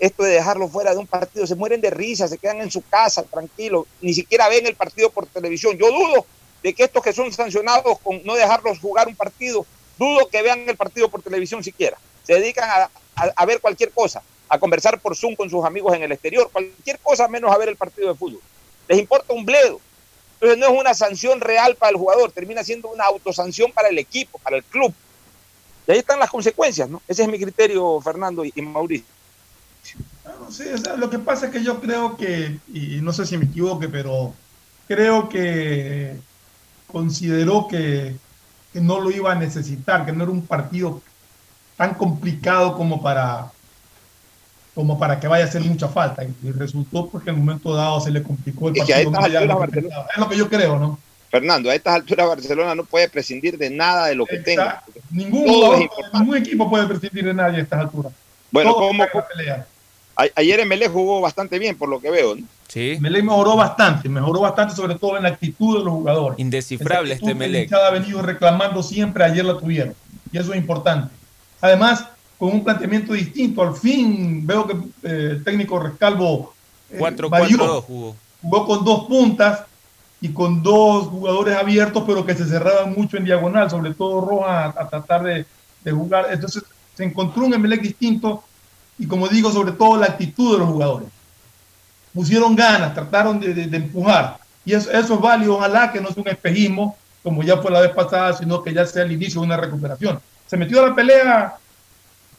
esto de dejarlo fuera de un partido, se mueren de risa, se quedan en su casa tranquilos, ni siquiera ven el partido por televisión. Yo dudo de que estos que son sancionados con no dejarlos jugar un partido, dudo que vean el partido por televisión siquiera. Se dedican a, a- ver cualquier cosa, a conversar por Zoom con sus amigos en el exterior, cualquier cosa menos a ver el partido de fútbol. Les importa un bledo. Entonces no es una sanción real para el jugador, termina siendo una autosanción para el equipo, para el club. Y ahí están las consecuencias, ¿no? Ese es mi criterio, Fernando y, Mauricio. No sé, o sea, lo que pasa es que yo creo que, y no sé si me equivoque, pero creo que consideró que, que no lo iba a necesitar, que no era un partido tan complicado como para como para que vaya a hacer mucha falta. Y, resultó porque en un momento dado se le complicó el partido. lo alturas pensaba. Es lo que yo creo, ¿no? Fernando, a estas alturas Barcelona no puede prescindir de nada de lo que tenga. Ningún, es ningún equipo puede prescindir de nadie a estas alturas. Bueno, Todos ¿cómo- están en la pelea. A- ayer Emelec jugó bastante bien, por lo que veo. ¿no? Sí. Melec mejoró bastante, mejoró bastante sobre todo en la actitud de los jugadores. Indescifrable este Melec. ha venido reclamando siempre, ayer la tuvieron. Y eso es importante. Además, con un planteamiento distinto, al fin veo que eh, el técnico Rescalvo eh, 4-4-2 varió. jugó. jugó con dos puntas y con dos jugadores abiertos, pero que se cerraban mucho en diagonal, sobre todo Roja a, a tratar de, de jugar. Entonces se encontró un Emelec distinto y como digo, sobre todo la actitud de los jugadores. Pusieron ganas, trataron de, de- de empujar. Y eso, eso es válido, ojalá que no sea un espejismo, como ya fue la vez pasada, sino que ya sea el inicio de una recuperación. Se metió a la pelea,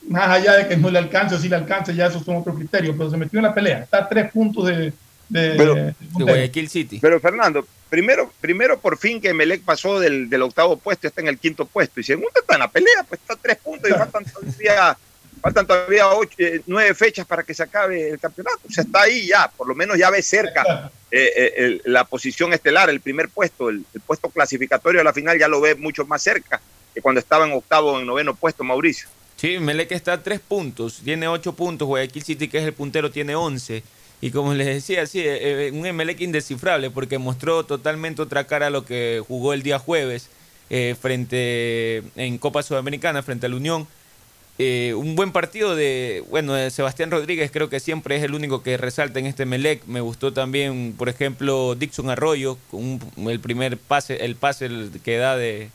más allá de que no le alcance o si le alcance, ya esos son otros criterios, pero se metió en la pelea. Está a tres puntos de, de, Pero- de. Guayaquil City. Pero Fernando, primero, primero por fin que Melec pasó del, del octavo puesto, está en el quinto puesto. Y segundo, está en la pelea, pues está a tres puntos y faltan todavía, faltan todavía ocho, eh, nueve fechas para que se acabe el campeonato. O sea, está ahí ya, por lo menos ya ve cerca eh, eh, el- la posición estelar, el primer puesto, el, el puesto clasificatorio a la final ya lo ve mucho más cerca que cuando estaba en octavo o en noveno puesto, Mauricio. Sí, Melec está a tres puntos, tiene ocho puntos, Guayaquil City, que es el puntero, tiene once. Y como les decía, sí, eh, eh, un Emelec indescifrable porque mostró totalmente otra cara a lo que jugó el día jueves eh, frente en Copa Sudamericana frente a la Unión. Eh, un buen partido de, bueno, de Sebastián Rodríguez creo que siempre es el único que resalta en este Melec. Me gustó también, por ejemplo, Dixon Arroyo, con un- el primer pase, el pase que da de,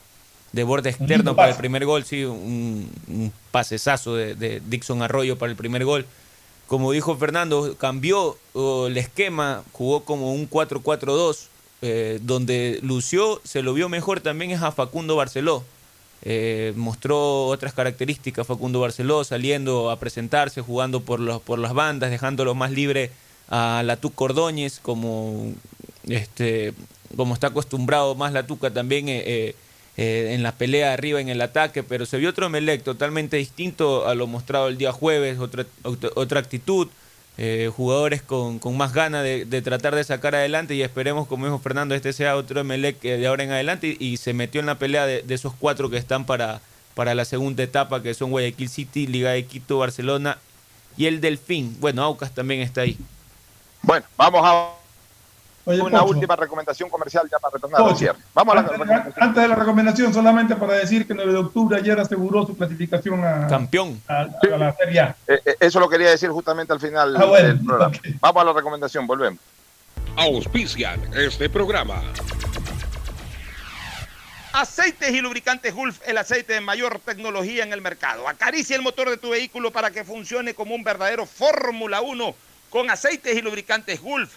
de borde externo para el primer gol, sí, un, un pasesazo de, de Dixon Arroyo para el primer gol. Como dijo Fernando, cambió oh, el esquema, jugó como un 4-4-2, eh, donde lució, se lo vio mejor también es a Facundo Barceló. Eh, mostró otras características Facundo Barceló, saliendo a presentarse, jugando por, los, por las bandas, dejándolo más libre a Latuc Cordóñez, como, este, como está acostumbrado más Latuca también eh, eh, eh, en la pelea arriba, en el ataque, pero se vio otro Melec totalmente distinto a lo mostrado el día jueves, otra, otra, otra actitud, eh, jugadores con, con más ganas de, de tratar de sacar adelante y esperemos, como dijo Fernando, este sea otro Melec eh, de ahora en adelante y, y se metió en la pelea de, de esos cuatro que están para, para la segunda etapa, que son Guayaquil City, Liga de Quito, Barcelona y el Delfín. Bueno, Aucas también está ahí. Bueno, vamos a Oye, una Pocho. última recomendación comercial ya para retornar al Pocho, cierre. Vamos a la antes, de- antes de la recomendación, solamente para decir que el 9 de octubre ayer aseguró su clasificación a, Campeón. a- a la Serie A. Eh, eh, eso lo quería decir justamente al final Ah, bueno, del programa. Vamos a la recomendación, volvemos. Auspician este programa. Aceites y lubricantes Gulf, el aceite de mayor tecnología en el mercado. Acaricia el motor de tu vehículo para que funcione como un verdadero Fórmula 1 con aceites y lubricantes Gulf.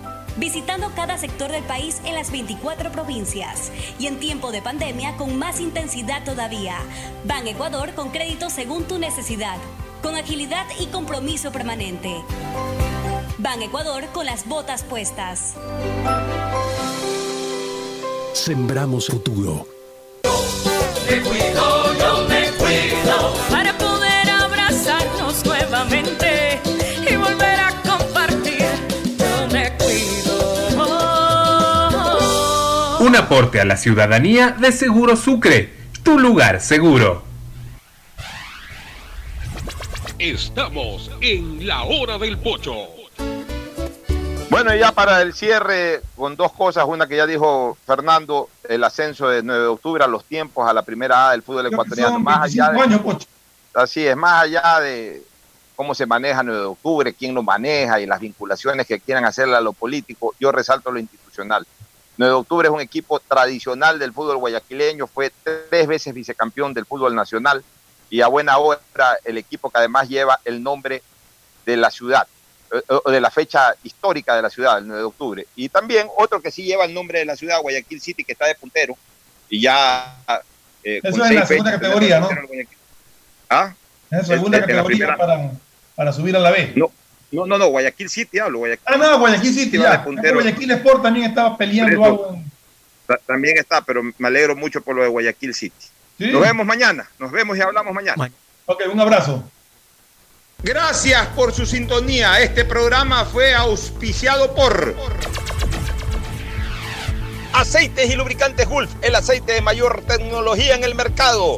Visitando cada sector del país en las 24 provincias y en tiempo de pandemia con más intensidad todavía. Ban Ecuador con crédito según tu necesidad, con agilidad y compromiso permanente. Ban Ecuador con las botas puestas. Sembramos futuro. Me cuido, yo me cuido. Un aporte a la ciudadanía de Seguro Sucre, tu lugar seguro. Estamos en la hora del pocho. Bueno, ya para el cierre, con dos cosas. Una que ya dijo Fernando, el ascenso de 9 de octubre a los tiempos, a la primera A del fútbol ecuatoriano. Más allá de, así es, más allá de cómo se maneja 9 de octubre, quién lo maneja y las vinculaciones que quieran hacerle a lo político, yo resalto lo institucional. 9 de octubre es un equipo tradicional del fútbol guayaquileño, fue tres veces vicecampeón del fútbol nacional y a buena hora el equipo que además lleva el nombre de la ciudad, eh, o de la fecha histórica de la ciudad, el 9 de octubre. Y también otro que sí lleva el nombre de la ciudad, Guayaquil City, que está de puntero, y ya... Eh, Eso es la segunda categoría, ¿no? ¿Ah? Es la segunda categoría para, para, subir a la B. No, no, no, no Guayaquil City hablo. Guayaquil, ah, no, Guayaquil City, ya. Guayaquil Sport también estaba peleando algo. También está, pero me alegro mucho por lo de Guayaquil City. Nos vemos mañana, nos vemos y hablamos mañana. Ok, un abrazo. Gracias por su sintonía. Este programa fue auspiciado por Aceites y Lubricantes Gulf, el aceite de mayor tecnología en el mercado.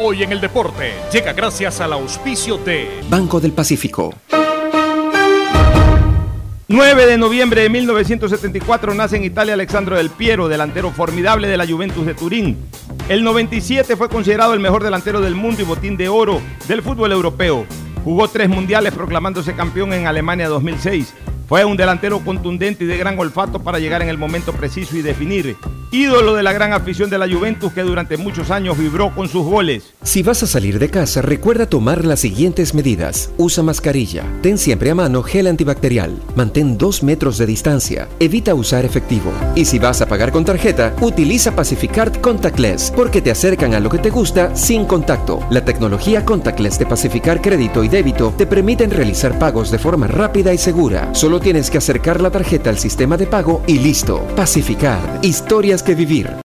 Hoy en el deporte llega gracias al auspicio de Banco del Pacífico. 9 de noviembre de 1974 nace en Italia Alexandro Del Piero, delantero formidable de la Juventus de Turín. El 97 fue considerado el mejor delantero del mundo y botín de oro del fútbol europeo. Jugó tres mundiales proclamándose campeón en Alemania 2006. Fue un delantero contundente y de gran olfato para llegar en el momento preciso y definir. Ídolo de la gran afición de la Juventus que durante muchos años vibró con sus goles. Si vas a salir de casa, recuerda tomar las siguientes medidas. Usa mascarilla. Ten siempre a mano gel antibacterial. Mantén dos metros de distancia. Evita usar efectivo. Y si vas a pagar con tarjeta, utiliza Pacificard Contactless porque te acercan a lo que te gusta sin contacto. La tecnología Contactless de Pacificar Crédito y Débito te permiten realizar pagos de forma rápida y segura. Solo tienes que acercar la tarjeta al sistema de pago y listo. Pacificard. Historias que vivir.